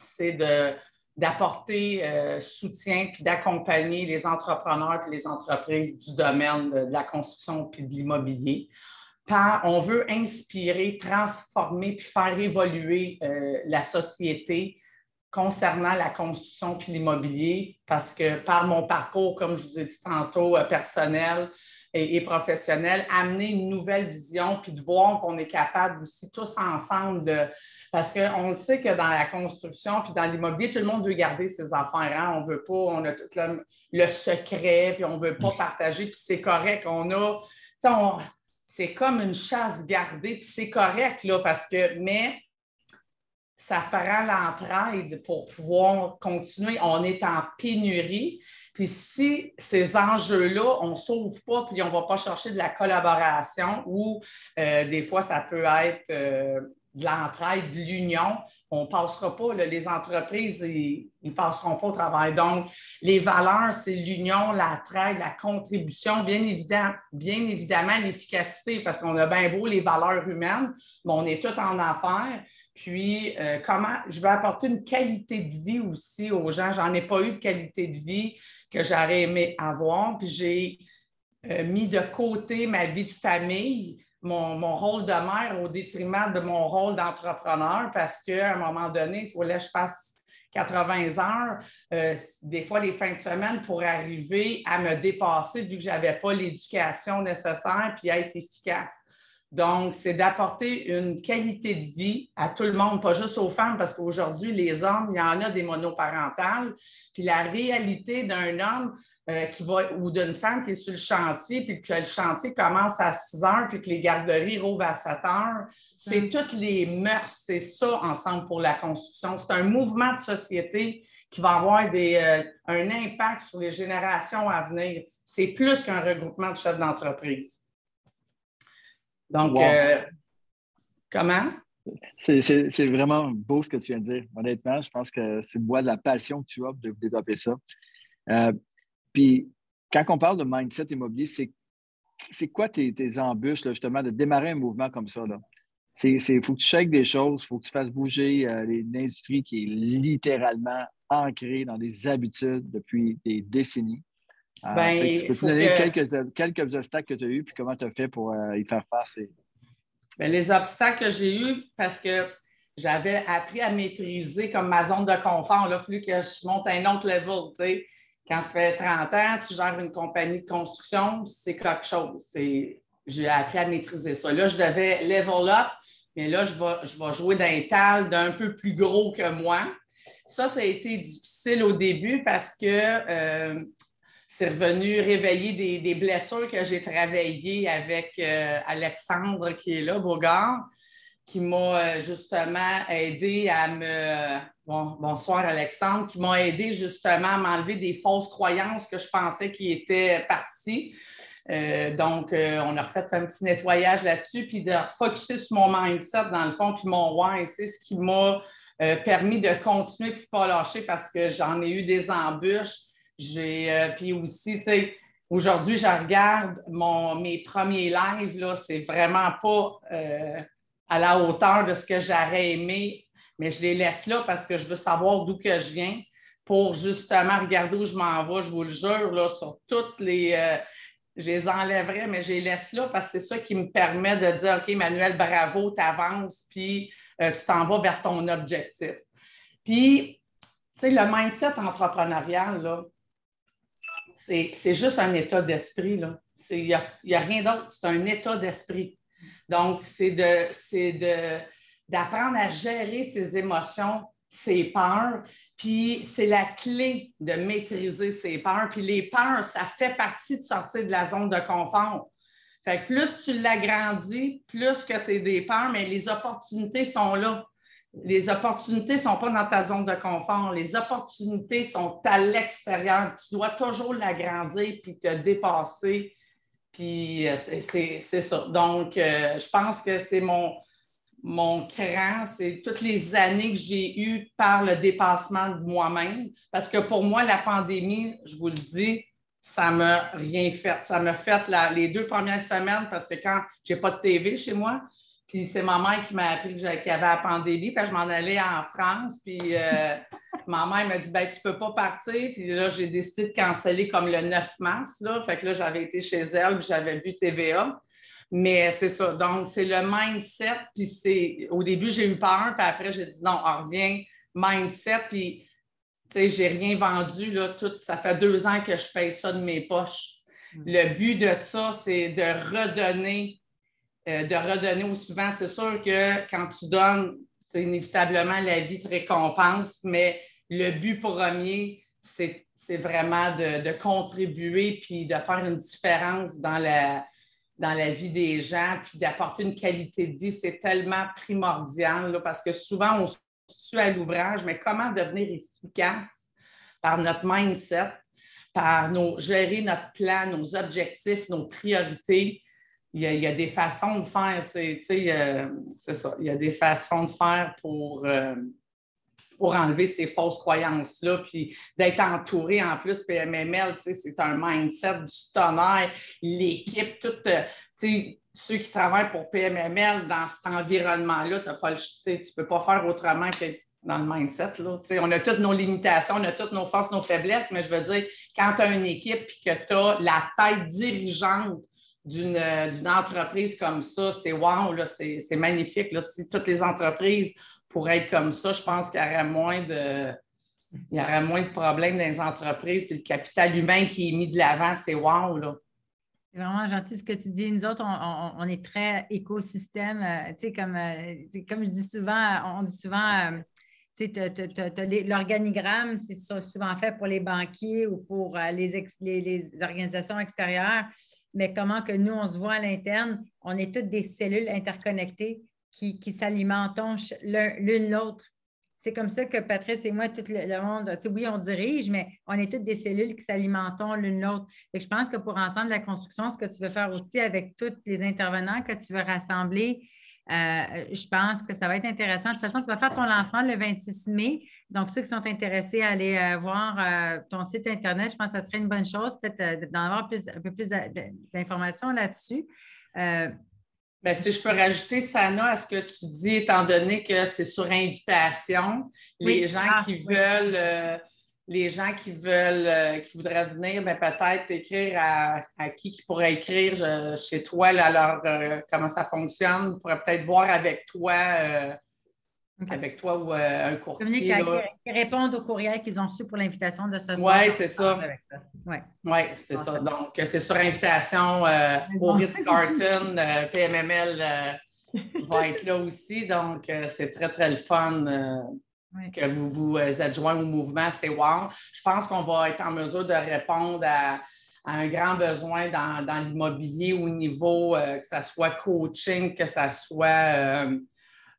c'est de d'apporter euh, soutien puis d'accompagner les entrepreneurs et les entreprises du domaine de, la construction puis de l'immobilier. On veut inspirer, transformer puis faire évoluer la société concernant la construction puis l'immobilier parce que par mon parcours, comme je vous ai dit tantôt, euh, personnel, et, professionnel, amener une nouvelle vision, puis de voir qu'on est capable aussi tous ensemble de. Parce qu'on sait que dans la construction, puis dans l'immobilier, tout le monde veut garder ses affaires. Hein? On veut pas, on a tout le, secret, puis on ne veut pas partager, puis c'est correct. On a. c'est comme une chasse gardée, puis c'est correct, là, parce que. Mais ça prend l'entraide pour pouvoir continuer. On est en pénurie. Puis si ces enjeux-là, on ne sauve pas, puis on ne va pas chercher de la collaboration ou euh, des fois, ça peut être euh, de l'entraide, de l'union, on ne passera pas, les entreprises, ils ne passeront pas au travail. Donc, les valeurs, c'est l'union, l'entraide, la contribution, bien bien évidemment l'efficacité, parce qu'on a bien beau les valeurs humaines, mais on est tout en affaires. Puis, euh, comment je vais apporter une qualité de vie aussi aux gens? J'en ai pas eu de qualité de vie que j'aurais aimé avoir. Puis, j'ai euh, mis de côté ma vie de famille, mon, rôle de mère au détriment de mon rôle d'entrepreneur parce qu'à un moment donné, il fallait que je fasse 80 heures, euh, des fois les fins de semaine pour arriver à me dépasser vu que je n'avais pas l'éducation nécessaire puis être efficace. Donc, c'est d'apporter une qualité de vie à tout le monde, pas juste aux femmes, parce qu'aujourd'hui, les hommes, il y en a des monoparentales. Puis la réalité d'un homme euh, qui va, ou d'une femme qui est sur le chantier, puis que le chantier commence à 6 heures, puis que les garderies rouvrent à 7 heures, c'est mm. toutes les mœurs, c'est ça ensemble pour la construction. C'est un mouvement de société qui va avoir des, euh, un impact sur les générations à venir. C'est plus qu'un regroupement de chefs d'entreprise. Donc, euh, comment? C'est vraiment beau ce que tu viens de dire. Honnêtement, je pense que c'est bois de la passion que tu as de développer ça. Euh, puis, quand on parle de mindset immobilier, c'est quoi tes, embûches, justement, de démarrer un mouvement comme ça? Il faut que tu shakes des choses, il faut que tu fasses bouger euh, une industrie qui est littéralement ancrée dans des habitudes depuis des décennies. Ah, ben, tu peux donner quelques, quelques, obstacles que tu as eus puis comment tu as fait pour euh, y faire face? Ben, les obstacles que j'ai eus, parce que j'avais appris à maîtriser comme ma zone de confort. Il a fallu que je monte à un autre level. Quand ça fait 30 ans, tu gères une compagnie de construction, c'est quelque chose. J'ai appris à maîtriser ça. Là, je devais level up, mais là, je vais, je vais jouer d'un tal d'un peu plus gros que moi. Ça, ça a été difficile au début parce que euh, c'est revenu réveiller des, blessures que j'ai travaillées avec euh, Alexandre qui est là, Bogart, qui m'a euh, justement aidé à me. bonsoir Alexandre, qui m'a aidé justement à m'enlever des fausses croyances que je pensais qui étaient parties. Euh, donc, on a refait un petit nettoyage là-dessus, puis de refocuser sur mon mindset dans le fond, puis mon why. C'est ce qui m'a permis de continuer puis pas lâcher parce que j'en ai eu des embûches j'ai, euh, puis aussi, tu sais, aujourd'hui, je regarde mon, mes premiers lives, là, c'est vraiment pas euh, à la hauteur de ce que j'aurais aimé, mais je les laisse là parce que je veux savoir d'où que je viens pour justement regarder où je m'en vais, je vous le jure, là, sur toutes les. Euh, je les enlèverais, mais je les laisse là parce que c'est ça qui me permet de dire OK, Manuel, bravo, tu avances, puis tu t'en vas vers ton objectif. Puis, tu sais, le mindset entrepreneurial, là, c'est, juste un état d'esprit. Il n'y a, a, rien d'autre, c'est un état d'esprit. Donc, c'est de, d'apprendre à gérer ses émotions, ses peurs, puis c'est la clé de maîtriser ses peurs. Puis les peurs, ça fait partie de sortir de la zone de confort. Fait que plus tu l'agrandis, plus que tu as des peurs, mais les opportunités sont là. Les opportunités ne sont pas dans ta zone de confort. Les opportunités sont à l'extérieur. Tu dois toujours l'agrandir puis te dépasser. Puis euh, c'est ça. Donc, euh, je pense que c'est mon, mon cran, c'est toutes les années que j'ai eues par le dépassement de moi-même. Parce que pour moi, la pandémie, je vous le dis, ça ne m'a rien fait. Ça m'a fait les deux premières semaines parce que quand j'ai pas de TV chez moi, puis c'est ma mère qui m'a appris qu'il y avait la pandémie, puis je m'en allais en France, puis euh, [LAUGHS] ma mère m'a dit ben tu peux pas partir, puis là j'ai décidé de canceller comme le 9 mars là, fait que là j'avais été chez elle, puis j'avais vu TVA. Mais c'est ça. Donc, c'est le mindset. Puis c'est au début, j'ai eu peur, puis après, j'ai dit non, on revient mindset. Puis, tu sais, j'ai rien vendu. Là, tout, ça fait deux ans que je paye ça de mes poches. Mm. Le but de ça, c'est de redonner, euh, de redonner au souvent. C'est sûr que quand tu donnes, c'est inévitablement la vie te récompense, mais le but premier, c'est vraiment de, contribuer puis de faire une différence dans la, dans la vie des gens, puis d'apporter une qualité de vie, c'est tellement primordial parce que souvent, on se tue à l'ouvrage, mais comment devenir efficace par notre mindset, par nos, gérer notre plan, nos objectifs, nos priorités. Il y a, des façons de faire, c'est euh, ça, il y a des façons de faire pour, euh, pour enlever ces fausses croyances-là, puis d'être entouré en plus, PMML, c'est un mindset du tonnerre, l'équipe, tout, euh, ceux qui travaillent pour PMML dans cet environnement-là, tu ne peux pas faire autrement que dans le mindset. Là, on a toutes nos limitations, on a toutes nos forces, nos faiblesses, mais je veux dire, quand tu as une équipe et que tu as la tête dirigeante d'une entreprise comme ça, c'est wow, c'est magnifique. Là, si toutes les entreprises pour être comme ça, je pense qu'il y aurait moins de. Il y aurait moins de problèmes dans les entreprises, puis le capital humain qui est mis de l'avant, c'est wow, là. C'est vraiment gentil ce que tu dis. Nous autres, on, est très écosystème. Euh, tu sais, comme, euh, comme je dis souvent, on dit souvent, euh, tu sais, l'organigramme, c'est souvent fait pour les banquiers ou pour les, les, organisations extérieures. Mais comment que nous, on se voit à l'interne, on est toutes des cellules interconnectées qui, qui s'alimentent l'une l'autre. C'est comme ça que Patrice et moi, tout le, monde, oui, on dirige, mais on est toutes des cellules qui s'alimentent l'une l'autre. Je pense que pour Ensemble la construction, ce que tu veux faire aussi avec tous les intervenants que tu veux rassembler, euh, je pense que ça va être intéressant. De toute façon, tu vas faire ton lancement le 26 mai. Donc, ceux qui sont intéressés à aller euh, voir euh, ton site Internet, je pense que ça serait une bonne chose, peut-être d'en avoir plus, un peu plus d'informations là-dessus. Bien, si je peux rajouter, Sana, à ce que tu dis, étant donné que c'est sur invitation, les gens ah, qui veulent, euh, les gens qui veulent, euh, qui voudraient venir, ben, peut-être écrire à, qui qui pourrait écrire chez toi, là, alors, euh, comment ça fonctionne, on pourrait peut-être voir avec toi avec toi ou euh, un courtier. Qui répondent aux courriels qu'ils ont reçus pour l'invitation de ce soir. Oui, c'est ça. Oui, ouais, c'est ça. Donc, c'est sur invitation euh, au Ritz-Carton. Euh, PMML va être là aussi. Donc, c'est très, très le fun que vous vous adjoignez au mouvement. C'est wow. Je pense qu'on va être en mesure de répondre à, un grand besoin dans, dans l'immobilier au niveau que ce soit coaching, que ce soit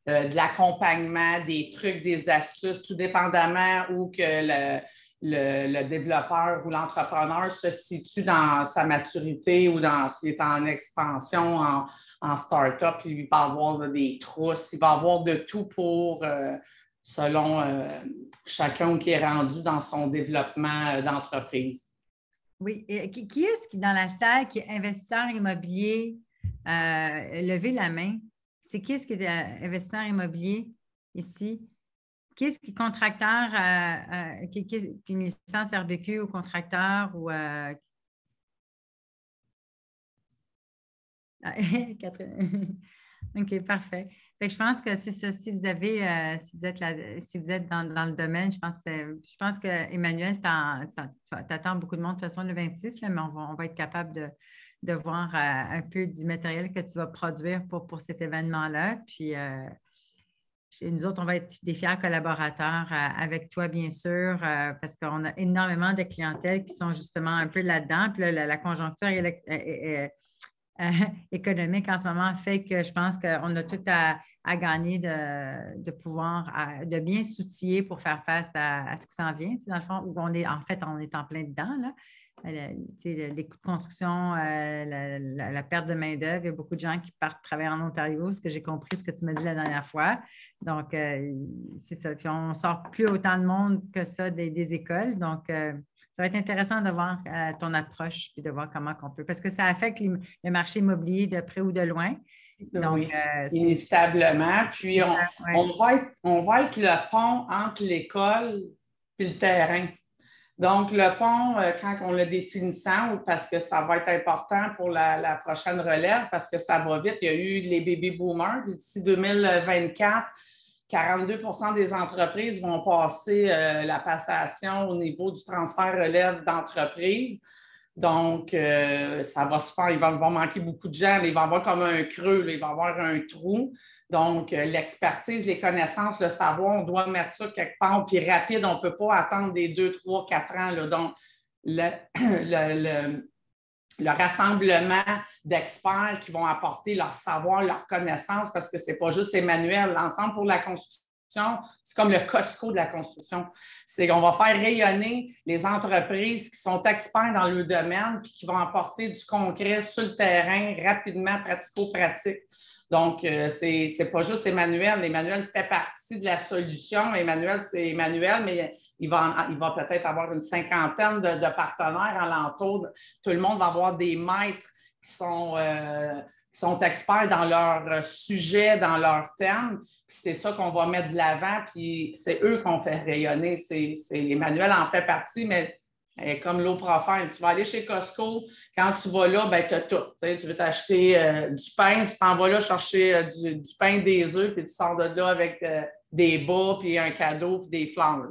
euh, de l'accompagnement, des trucs, des astuces, tout dépendamment où que le, développeur ou l'entrepreneur se situe dans sa maturité ou dans s'il est en expansion, en, en start-up, il va avoir des trousses, il va avoir de tout pour, euh, selon euh, chacun qui est rendu dans son développement d'entreprise. Oui. Qui, est-ce qui, dans la salle, qui est investisseur immobilier, levez la main? C'est qui ce qui est investisseur immobilier ici? qu'est-ce qui contracteur, euh, euh, une licence RBQ ou contracteur ou euh, [LAUGHS] [LAUGHS] OK, parfait. je pense que c'est ça. Si vous avez, si vous êtes là, si vous êtes dans, le domaine, je pense, je que Emmanuel t'attends beaucoup de monde de toute façon le 26, mais on va, être capable de, voir un peu du matériel que tu vas produire pour, pour cet événement-là. Puis nous autres, on va être des fiers collaborateurs euh, avec toi, bien sûr, euh, parce qu'on a énormément de clientèles qui sont justement un peu là-dedans. Puis la, conjoncture [LAUGHS] euh, économique en ce moment fait que je pense qu'on a tout à, gagner de, pouvoir, de bien s'outiller pour faire face à, ce qui s'en vient. dans le fond, où on est, en fait, on est en plein dedans. Là les coûts de construction, euh, la, perte de main-d'œuvre. Il y a beaucoup de gens qui partent travailler en Ontario, ce que j'ai compris, ce que tu m'as dit la dernière fois. Donc, euh, c'est ça. Puis, on ne sort plus autant de monde que ça des, écoles. Donc, euh, ça va être intéressant de voir ton approche puis de voir comment on peut. Parce que ça affecte le marché immobilier de près ou de loin. Donc, oui, inévitablement. Puis, on, on, va être, on va être le pont entre l'école et le terrain. Donc, le pont, euh, quand on le définissant, parce que ça va être important pour la, prochaine relève, parce que ça va vite, il y a eu les baby boomers, d'ici 2024, 42% des entreprises vont passer euh, la passation au niveau du transfert relève d'entreprise. Donc, euh, ça va se faire, il va, manquer beaucoup de gens, il va y avoir comme un creux, il va y avoir un trou. Donc, euh, l'expertise, les connaissances, le savoir, on doit mettre ça quelque part, puis rapide, on ne peut pas attendre des deux, trois, quatre ans. Donc, [CLEARS THROAT] le, rassemblement d'experts qui vont apporter leur savoir, leur connaissance, parce que ce n'est pas juste Emmanuel, l'ensemble pour la construction. C'est comme le Costco de la construction. C'est qu'on va faire rayonner les entreprises qui sont experts dans le domaine puis qui vont apporter du concret sur le terrain rapidement, pratico-pratique. Donc, euh, ce n'est pas juste Emmanuel. Emmanuel fait partie de la solution. Emmanuel, c'est Emmanuel, mais il va, il va peut-être avoir une cinquantaine de, partenaires alentour. Tout le monde va avoir des maîtres qui sont, euh, sont experts dans leur sujet, dans leur thème. c'est ça qu'on va mettre de l'avant, puis c'est eux qu'on fait rayonner. C'est, Emmanuel en fait partie, mais comme l'eau profane. Tu vas aller chez Costco, quand tu vas là, ben, tu as tout. Tu, veux t'acheter euh, du pain, tu t'en vas là chercher euh, du, pain, des œufs, puis tu sors de là avec euh, des bas, puis un cadeau, puis des fleurs.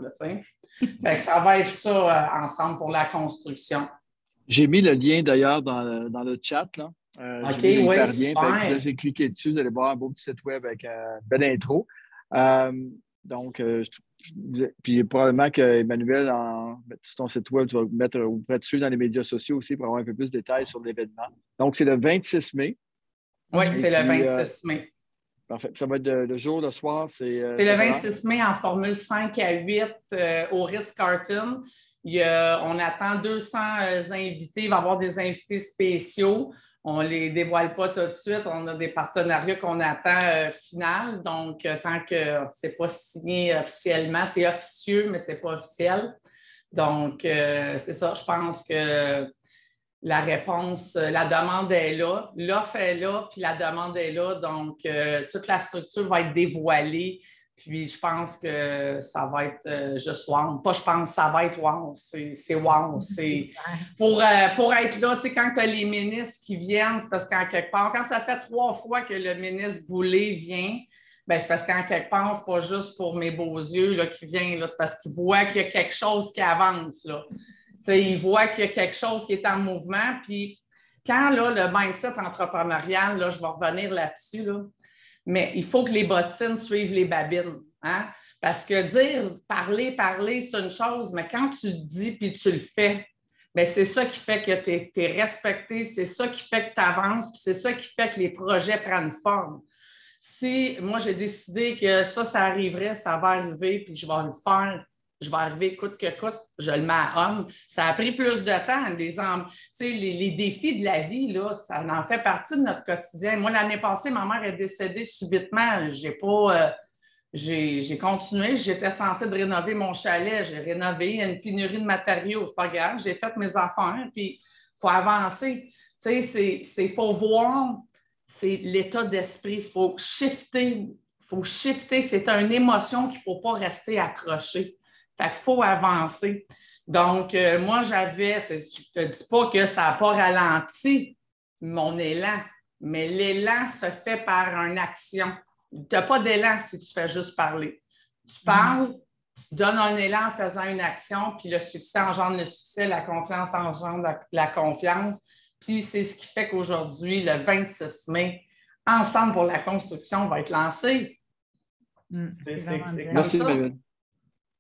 [LAUGHS] ça va être ça ensemble pour la construction. J'ai mis le lien d'ailleurs dans, le chat. Là. OK, oui, J'ai cliqué dessus, vous allez voir un beau petit site web avec une belle intro. donc, je, puis probablement qu'Emmanuel, sur ton site web, tu vas mettre auprès dessus dans les médias sociaux aussi pour avoir un peu plus de détails sur l'événement. Donc, c'est le 26 mai. Oui, c'est le 26 euh, mai. Parfait. Ça va être le, jour, le soir. C'est euh, le 26 mai en Formule 5 à 8 euh, au Ritz-Carton. on attend 200 invités. Il va y avoir des invités spéciaux. On ne les dévoile pas tout de suite. On a des partenariats qu'on attend euh, final. Donc, euh, tant que ce n'est pas signé officiellement, c'est officieux, mais ce n'est pas officiel. Donc, euh, c'est ça. Je pense que la réponse, la demande est là. L'offre est là, puis la demande est là. Donc, toute la structure va être dévoilée puis je pense que ça va être euh, juste wow. Pas je pense, ça va être wow. C'est wow. C'est [LAUGHS] pour, euh, pour être là, tu sais, quand tu as les ministres qui viennent, c'est parce qu'en quelque part, quand ça fait trois fois que le ministre Boulay vient, ben, c'est parce qu'en quelque part, c'est pas juste pour mes beaux yeux là, qui vient, c'est parce qu'il voit qu'il y a quelque chose qui avance. Là. il voit qu'il y a quelque chose qui est en mouvement. Puis quand là, le mindset entrepreneurial, là, je vais revenir là-dessus, là, mais il faut que les bottines suivent les babines. Hein? Parce que dire, parler, parler, c'est une chose, mais quand tu dis puis tu le fais, bien, c'est ça qui fait que tu es, respecté, c'est ça qui fait que tu avances, puis c'est ça qui fait que les projets prennent forme. Si moi j'ai décidé que ça, ça arriverait, ça va arriver, puis je vais le faire, je vais arriver coûte que coûte, je le mets à homme. Ça a pris plus de temps. Les, les, défis de la vie, là, ça en fait partie de notre quotidien. Moi, l'année passée, ma mère est décédée subitement. J'ai pas. Euh, j'ai continué. J'étais censée rénover mon chalet. J'ai rénové. Il y a une pénurie de matériaux. C'est pas grave. J'ai fait mes affaires. Puis, il faut avancer. Tu sais, il faut voir c'est l'état d'esprit. Il faut shifter faut shifter. C'est une émotion qu'il ne faut pas rester accroché. Fait qu'il faut avancer. Donc, euh, moi, j'avais, je ne te dis pas que ça n'a pas ralenti mon élan, mais l'élan se fait par une action. Tu n'as pas d'élan si tu fais juste parler. Tu parles, tu donnes un élan en faisant une action, puis le succès engendre le succès, la confiance engendre la confiance. Puis c'est ce qui fait qu'aujourd'hui, le 26 mai, Ensemble pour la construction va être lancé. Mm, c'est.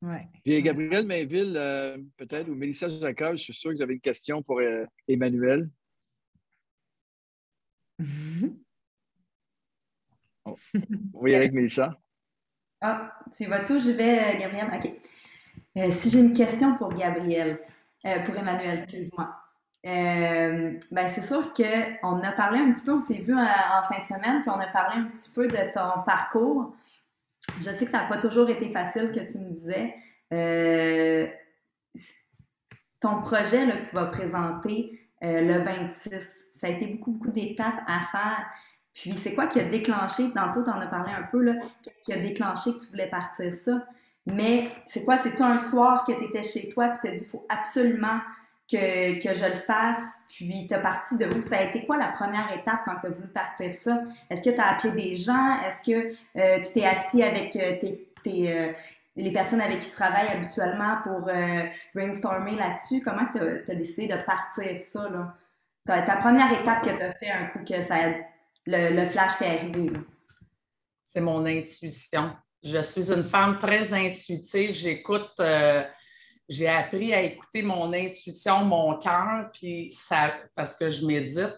Ouais. Puis Gabriel Mainville, euh, peut-être, ou Mélissa Jacob, je suis sûr que vous avez une question pour euh, Emmanuel. [LAUGHS] oh. Oui, avec Mélissa. Ah, tu vas tout, je vais, euh, Gabriel. OK. si j'ai une question pour Gabriel, pour Emmanuel, excuse-moi. Euh, ben c'est sûr qu'on a parlé un petit peu, on s'est vu en, fin de semaine, puis on a parlé un petit peu de ton parcours. Je sais que ça n'a pas toujours été facile, que tu me disais. Euh, ton projet là, que tu vas présenter euh, le 26, ça a été beaucoup, beaucoup d'étapes à faire. Puis c'est quoi qui a déclenché, tantôt tu en as parlé un peu, qu'est-ce qui a déclenché que tu voulais partir ça? Mais c'est quoi? C'est-tu un soir que tu étais chez toi et tu as dit il faut absolument que, que, je le fasse, puis tu parti de où? Ça a été quoi la première étape quand tu as voulu partir ça? Est-ce que tu as appelé des gens? Est-ce que euh, tu t'es assis avec euh, tes, euh, les personnes avec qui tu travailles habituellement pour brainstormer là-dessus? Comment tu as, décidé de partir ça? Là? Ta, première étape que tu as fait un coup que ça, le, le flash t'est arrivé? C'est mon intuition. Je suis une femme très intuitive. J'écoute j'ai appris à écouter mon intuition, mon cœur, puis ça, parce que je médite,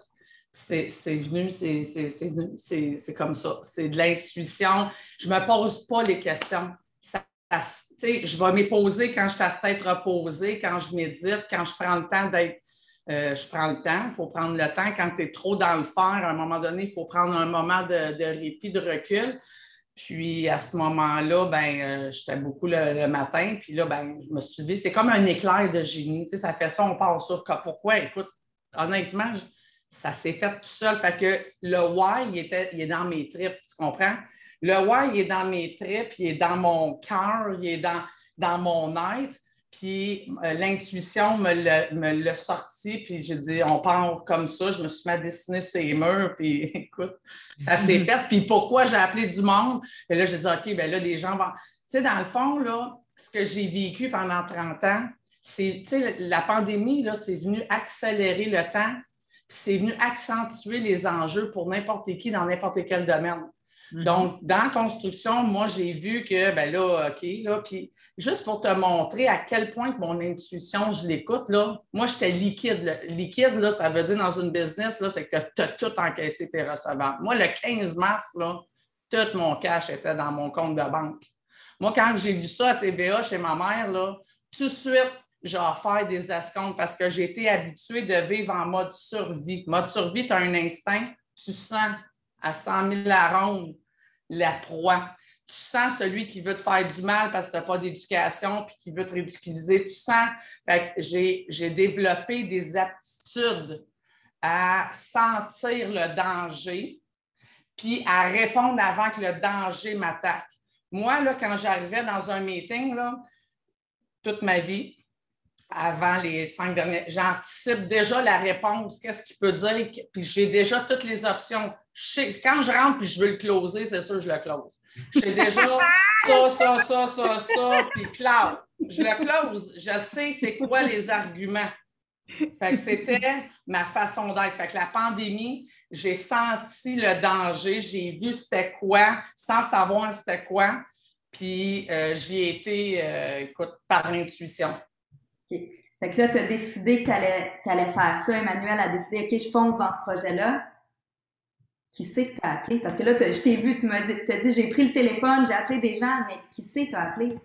c'est venu, c'est comme ça. C'est de l'intuition. Je ne me pose pas les questions. Ça, je vais m'y poser quand je suis à tête reposée, quand je médite, quand je prends le temps d'être. Euh, je prends le temps, il faut prendre le temps. Quand tu es trop dans le faire, à un moment donné, il faut prendre un moment de, de répit, de recul. Puis à ce moment-là, ben, euh, j'étais beaucoup le, matin. Puis là, ben, je me suis dit, c'est comme un éclair de génie. Tu sais, ça fait ça, on part sur pourquoi? Écoute, honnêtement, ça s'est fait tout seul. Fait que le why, il, était, il est dans mes tripes, tu comprends? Le why, il est dans mes tripes, il est dans mon cœur, il est dans, dans mon être. Puis euh, l'intuition me l'a sorti, puis j'ai dit, on part comme ça. Je me suis mis à dessiner ces murs, puis [LAUGHS] écoute, ça s'est mhm. fait. Puis pourquoi j'ai appelé du monde? Et là, j'ai dit, OK, bien là, les gens vont. Tu sais, dans le fond, là, ce que j'ai vécu pendant 30 ans, c'est, tu sais, la pandémie, là, c'est venu accélérer le temps, puis c'est venu accentuer les enjeux pour n'importe qui dans n'importe quel domaine. Donc, dans la construction, moi, j'ai vu que, ben là, OK, là, puis juste pour te montrer à quel point que mon intuition, je l'écoute, là, moi, j'étais liquide. Liquide, là, ça veut dire dans une business, là, c'est que tu as tout encaissé tes recevables. Moi, le 15 mars, là, tout mon cash était dans mon compte de banque. Moi, quand j'ai vu ça à TVA chez ma mère, là, tout de suite, j'ai offert des escomptes parce que j'ai été habituée de vivre en mode survie. Mode survie, tu as un instinct, tu sens à 100 000 la ronde la proie tu sens celui qui veut te faire du mal parce que tu n'as pas d'éducation puis qui veut te ridiculiser. Tu sens. Que j'ai développé des aptitudes à sentir le danger puis à répondre avant que le danger m'attaque. Moi, là, quand j'arrivais dans un meeting, là, toute ma vie, avant les cinq derniers, j'anticipe déjà la réponse, qu'est-ce qu'il peut dire, puis j'ai déjà toutes les options. quand je rentre puis je veux le closer, c'est sûr que je le close. J'ai déjà [LAUGHS] ça, ça, ça, ça, ça, puis cloud. Je le close. Je sais c'est quoi les arguments. Fait que c'était ma façon d'être. Fait que la pandémie, j'ai senti le danger, j'ai vu c'était quoi, sans savoir c'était quoi. Puis euh, j'y ai été, euh, écoute, par l'intuition. Fait que là, tu as décidé que tu allais, faire ça. Emmanuel a décidé, OK, je fonce dans ce projet-là qui sait que tu as appelé? Parce que là, je t'ai vu, tu m'as dit, j'ai pris le téléphone, j'ai appelé des gens, mais qui sait tu as appelé?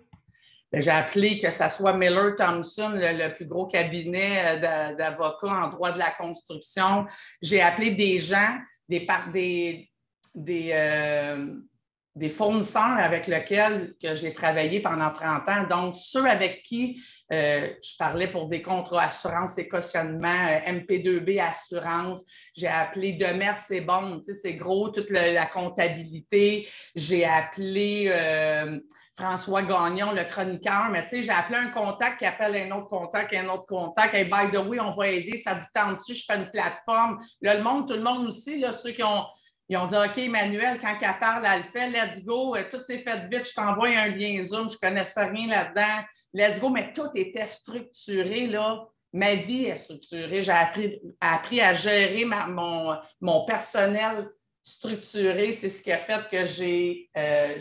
Ben, j'ai appelé que ce soit Miller Thompson, le, plus gros cabinet euh, d'avocats en droit de la construction. J'ai appelé des gens, des, des, des, euh, des fournisseurs avec lesquels que j'ai travaillé pendant 30 ans. Donc, ceux avec qui euh, je parlais pour des contrats assurance et cautionnement, euh, MP2B assurance. J'ai appelé Demers, c'est bon, c'est gros, toute la comptabilité. J'ai appelé euh, François Gagnon, le chroniqueur, mais j'ai appelé un contact qui appelle un autre contact, un autre contact. Hey, by the way, on va aider, ça vous tente dessus, je fais une plateforme. Là, le monde, tout le monde aussi, là, ceux qui ont ils ont dit OK, Emmanuel, quand elle parle, elle le fait, let's go, tout s'est fait vite, je t'envoie un lien Zoom, je ne connaissais rien là-dedans let's go, mais tout était structuré, là. Ma vie est structurée. J'ai appris, appris, à gérer mon, mon, personnel structuré. C'est ce qui a fait que j'ai euh,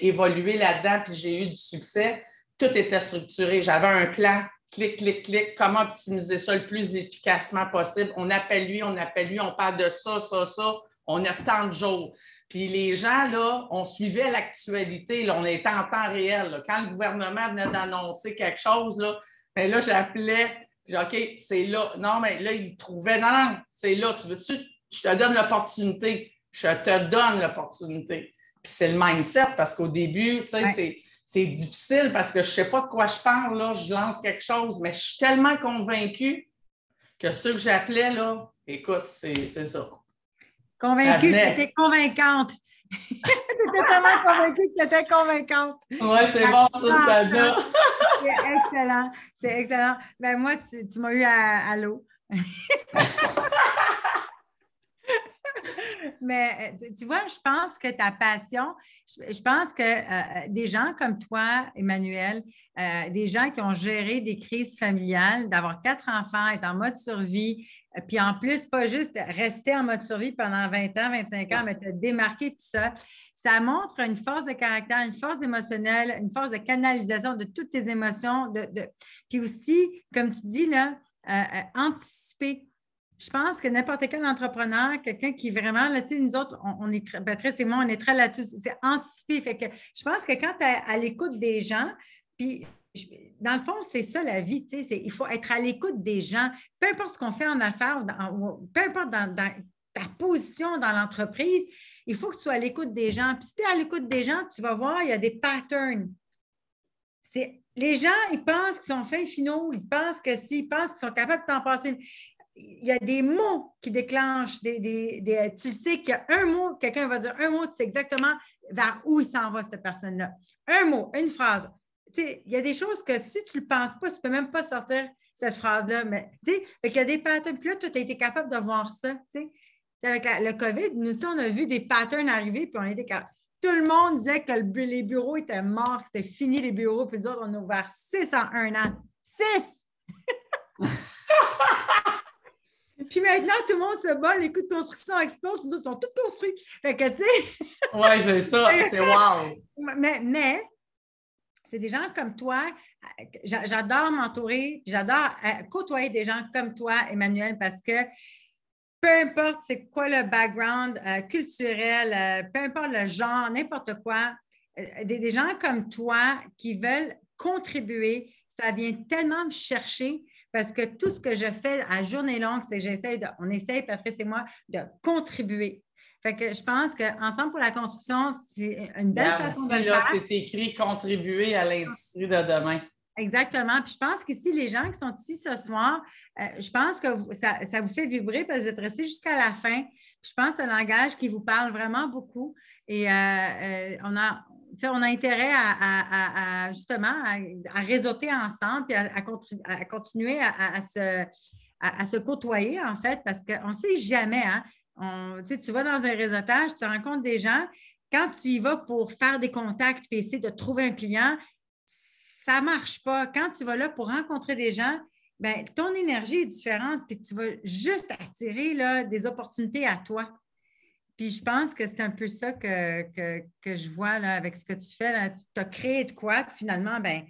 évolué là-dedans puis j'ai eu du succès. Tout était structuré. J'avais un plan, clic, clic, clic, comment optimiser ça le plus efficacement possible? On appelle lui, on appelle lui, on parle de ça, ça, ça. On a tant de jours. Puis les gens, là, on suivait l'actualité, on était en temps réel. Quand le gouvernement venait d'annoncer quelque chose, là, bien là j'appelais, OK, c'est là. Non, mais là, ils trouvaient, non, non, c'est là. Tu veux-tu, je te donne l'opportunité. Je te donne l'opportunité. Puis c'est le mindset parce qu'au début, tu sais, c'est difficile parce que je ne sais pas de quoi je parle, là, je lance quelque chose, mais je suis tellement convaincue que ceux que j'appelais, là, écoute, c'est ça. Convaincue, tu étais convaincante. [LAUGHS] tu étais tellement convaincue que tu étais convaincante. Oui, c'est bon, ça, ça [LAUGHS] C'est excellent. C'est excellent. Ben, moi, tu, tu m'as eu à, à l'eau. [LAUGHS] Mais euh, tu vois, je pense que ta passion, je, pense que euh, euh, des gens comme toi, Emmanuel, des gens qui ont géré des crises familiales, d'avoir quatre enfants, être en mode survie, puis en plus, pas juste rester en mode survie pendant 20 ans, 25 ans, mais te démarquer tout ça, ça montre une force de caractère, une force émotionnelle, une force de canalisation de toutes tes émotions. De, Puis aussi, comme tu dis, là, anticiper je pense que n'importe quel entrepreneur, quelqu'un qui vraiment, là, tu sais, nous autres, on, est très, Patrice et moi, on est très là-dessus, c'est anticipé. Fait que je pense que quand tu es à l'écoute des gens, puis dans le fond, c'est ça la vie, tu sais, il faut être à l'écoute des gens, peu importe ce qu'on fait en affaires, peu importe dans, ta position dans l'entreprise, il faut que tu sois à l'écoute des gens. Puis si tu es à l'écoute des gens, tu vas voir, il y a des patterns. Les gens, ils pensent qu'ils sont faits finaux, ils pensent que s'ils pensent qu'ils sont capables de t'en passer il y a des mots qui déclenchent des. tu sais qu'il y a un mot, quelqu'un va dire un mot, tu sais exactement vers où il s'en va, cette personne-là. Un mot, une phrase. Il y a des choses que si tu ne le penses pas, tu ne peux même pas sortir cette phrase-là. Mais tu sais, il y a des patterns. Puis là, tu as été capable de voir ça. Avec le COVID, nous aussi, on a vu des patterns arriver, puis on était capable. Tout le monde disait que les bureaux étaient morts, que c'était fini les bureaux, puis nous autres, on a ouvert six en un an. Six! Puis maintenant, tout le monde se bat, les coûts de construction explosent, puis ils sont tous construits. Fait que, tu sais. [LAUGHS] oui, c'est ça, c'est wow. Mais, mais c'est des gens comme toi. J'adore m'entourer, j'adore euh, côtoyer des gens comme toi, Emmanuel, parce que peu importe c'est quoi le background euh, culturel, euh, peu importe le genre, n'importe quoi, des, des, gens comme toi qui veulent contribuer, ça vient tellement me chercher parce que tout ce que je fais à journée longue, c'est j'essaie de, on essaie, Patrice et moi, de contribuer. Fait que je pense qu'ensemble pour la construction, c'est une belle façon de faire. C'est écrit contribuer à l'industrie de demain. Exactement. Puis je pense qu'ici, les gens qui sont ici ce soir, euh, je pense que ça, vous fait vibrer parce que vous êtes restés jusqu'à la fin. je pense que c'est un langage qui vous parle vraiment beaucoup. Et euh, euh, on, a, on a intérêt à, justement à, réseauter ensemble et à, continuer à, se, côtoyer, en fait, parce qu'on ne sait jamais. Hein, tu vas dans un réseautage, tu rencontres des gens. Quand tu y vas pour faire des contacts et essayer de trouver un client, ça ne marche pas. Quand tu vas là pour rencontrer des gens, ben, ton énergie est différente, et tu vas juste attirer des opportunités à toi. Puis je pense que c'est un peu ça que, que, je vois là, avec ce que tu fais. Tu as créé de quoi, puis finalement, ben,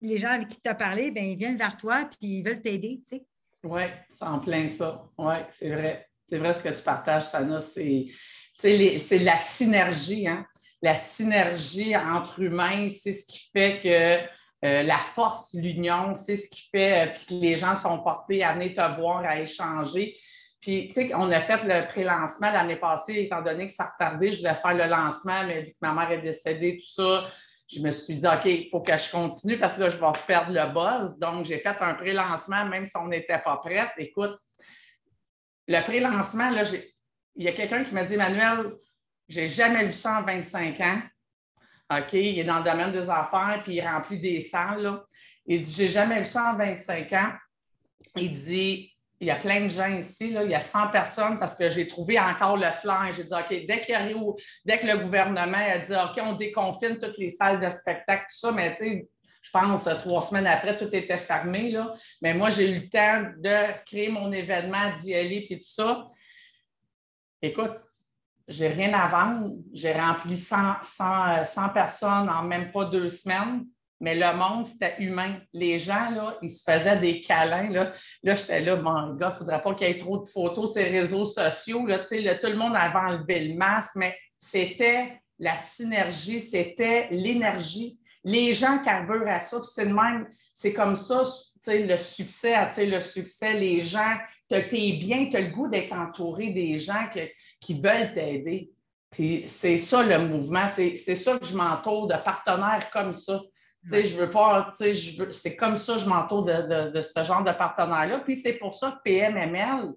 les gens avec qui tu as parlé, ben, ils viennent vers toi, puis ils veulent t'aider. Tu sais. Oui, c'est en plein ça. Oui, c'est vrai. C'est vrai ce que tu partages, Sana. C'est, c'est la synergie. Hein? La synergie entre humains, c'est ce qui fait que euh, la force, l'union, c'est ce qui fait euh, que les gens sont portés à venir te voir, à échanger. Puis, tu sais, on a fait le pré-lancement l'année passée, étant donné que ça retardait, je devais faire le lancement, mais vu que ma mère est décédée, tout ça, je me suis dit, OK, il faut que je continue parce que là, je vais perdre le buzz. Donc, j'ai fait un pré-lancement, même si on n'était pas prête. Écoute, le pré-lancement, là, il y a quelqu'un qui m'a dit, Emmanuel, j'ai jamais vu ça en 25 ans. OK, il est dans le domaine des affaires, puis il remplit des salles. Il dit, j'ai jamais vu ça en 25 ans. Il dit, il y a plein de gens ici, il y a 100 personnes parce que j'ai trouvé encore le flanc. J'ai dit, OK, dès, arrive, dès que le gouvernement a dit, OK, on déconfine toutes les salles de spectacle, tout ça, mais tu sais, je pense, trois semaines après, tout était fermé. Là. Mais moi, j'ai eu le temps de créer mon événement, d'y aller, puis tout ça. Écoute, j'ai rien à vendre. J'ai rempli 100, 100, personnes en même pas deux semaines. Mais le monde, c'était humain. Les gens, là, ils se faisaient des câlins. Là, là j'étais là, bon, gars, il ne faudrait pas qu'il y ait trop de photos sur les réseaux sociaux. Là, tout le monde avait enlevé le masque, mais c'était la synergie, c'était l'énergie. Les gens carburent à ça, c'est même, c'est comme ça, le succès, le succès, les gens, tu es bien, tu as le goût d'être entouré des gens qui veulent t'aider. Puis c'est ça le mouvement, c'est ça que je m'entoure de partenaires comme ça je veux pas, c'est comme ça que je m'entoure de, ce genre de partenaire-là. Puis c'est pour ça que PMML,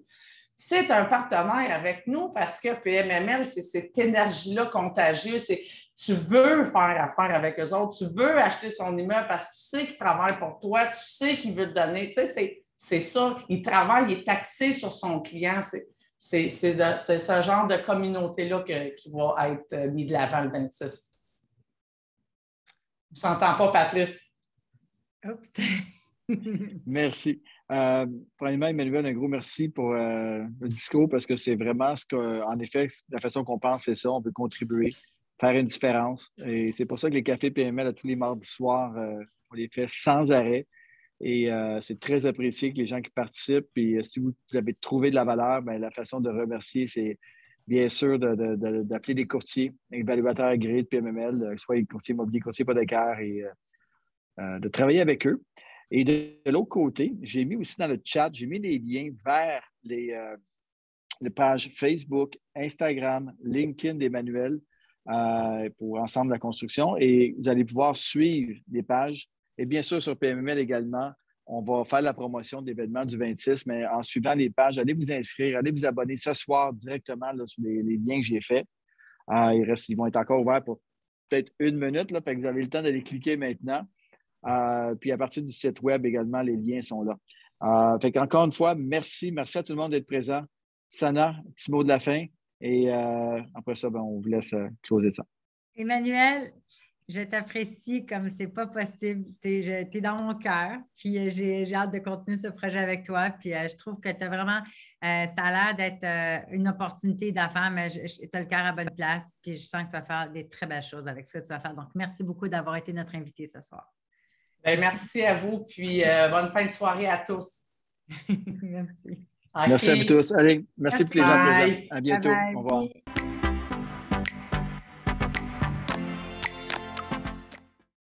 c'est un partenaire avec nous parce que PMML, c'est cette énergie-là contagieuse. Tu veux faire affaire avec eux autres, tu veux acheter son immeuble parce que tu sais qu'il travaille pour toi, tu sais qu'il veut te donner. Tu sais, c'est ça. Il travaille, il est taxé sur son client. C'est ce genre de communauté-là qui va être mis de l'avant le 26. Je t'entends pas, Patrice. Oh, [LAUGHS] merci. Euh, premièrement, Emmanuel, un gros merci pour euh, le discours parce que c'est vraiment ce que, en effet, la façon qu'on pense, c'est ça. On peut contribuer, faire une différence. Et c'est pour ça que les cafés PML, à tous les mardis soirs, euh, on les fait sans arrêt. Et c'est très apprécié que les gens qui participent. Et si vous avez trouvé de la valeur, bien, la façon de remercier, c'est bien sûr, d'appeler des courtiers, évaluateurs agréés de PMML, euh, soit les courtiers immobiliers, courtiers hypothécaires, et euh, euh, de travailler avec eux. Et de, l'autre côté, j'ai mis aussi dans le chat, j'ai mis les liens vers les, pages Facebook, Instagram, LinkedIn d'Emmanuel pour Ensemble la construction. Et vous allez pouvoir suivre les pages. Et bien sûr, sur PMML également, on va faire la promotion de l'événement du 26, mais en suivant les pages, allez vous inscrire, allez vous abonner ce soir directement sur les, liens que j'ai faits. Euh, ils, vont être encore ouverts pour peut-être une minute, là, vous avez le temps d'aller cliquer maintenant. Euh, puis à partir du site web également, les liens sont là. Euh, encore une fois, merci. Merci à tout le monde d'être présent. Sana, petit mot de la fin. Et après ça, ben, on vous laisse closer ça. Emmanuel, je t'apprécie comme c'est pas possible. Tu es dans mon cœur. Puis euh, j'ai hâte de continuer ce projet avec toi. Puis euh, je trouve que tu as vraiment, euh, ça a l'air d'être une opportunité d'affaires, mais tu as le cœur à bonne place. Puis je sens que tu vas faire des très belles choses avec ce que tu vas faire. Donc, merci beaucoup d'avoir été notre invité ce soir. Ben, merci à vous. Puis bonne fin de soirée à tous. [LAUGHS] merci. Merci à vous tous. Allez, merci, pour les gens À bientôt. Au revoir.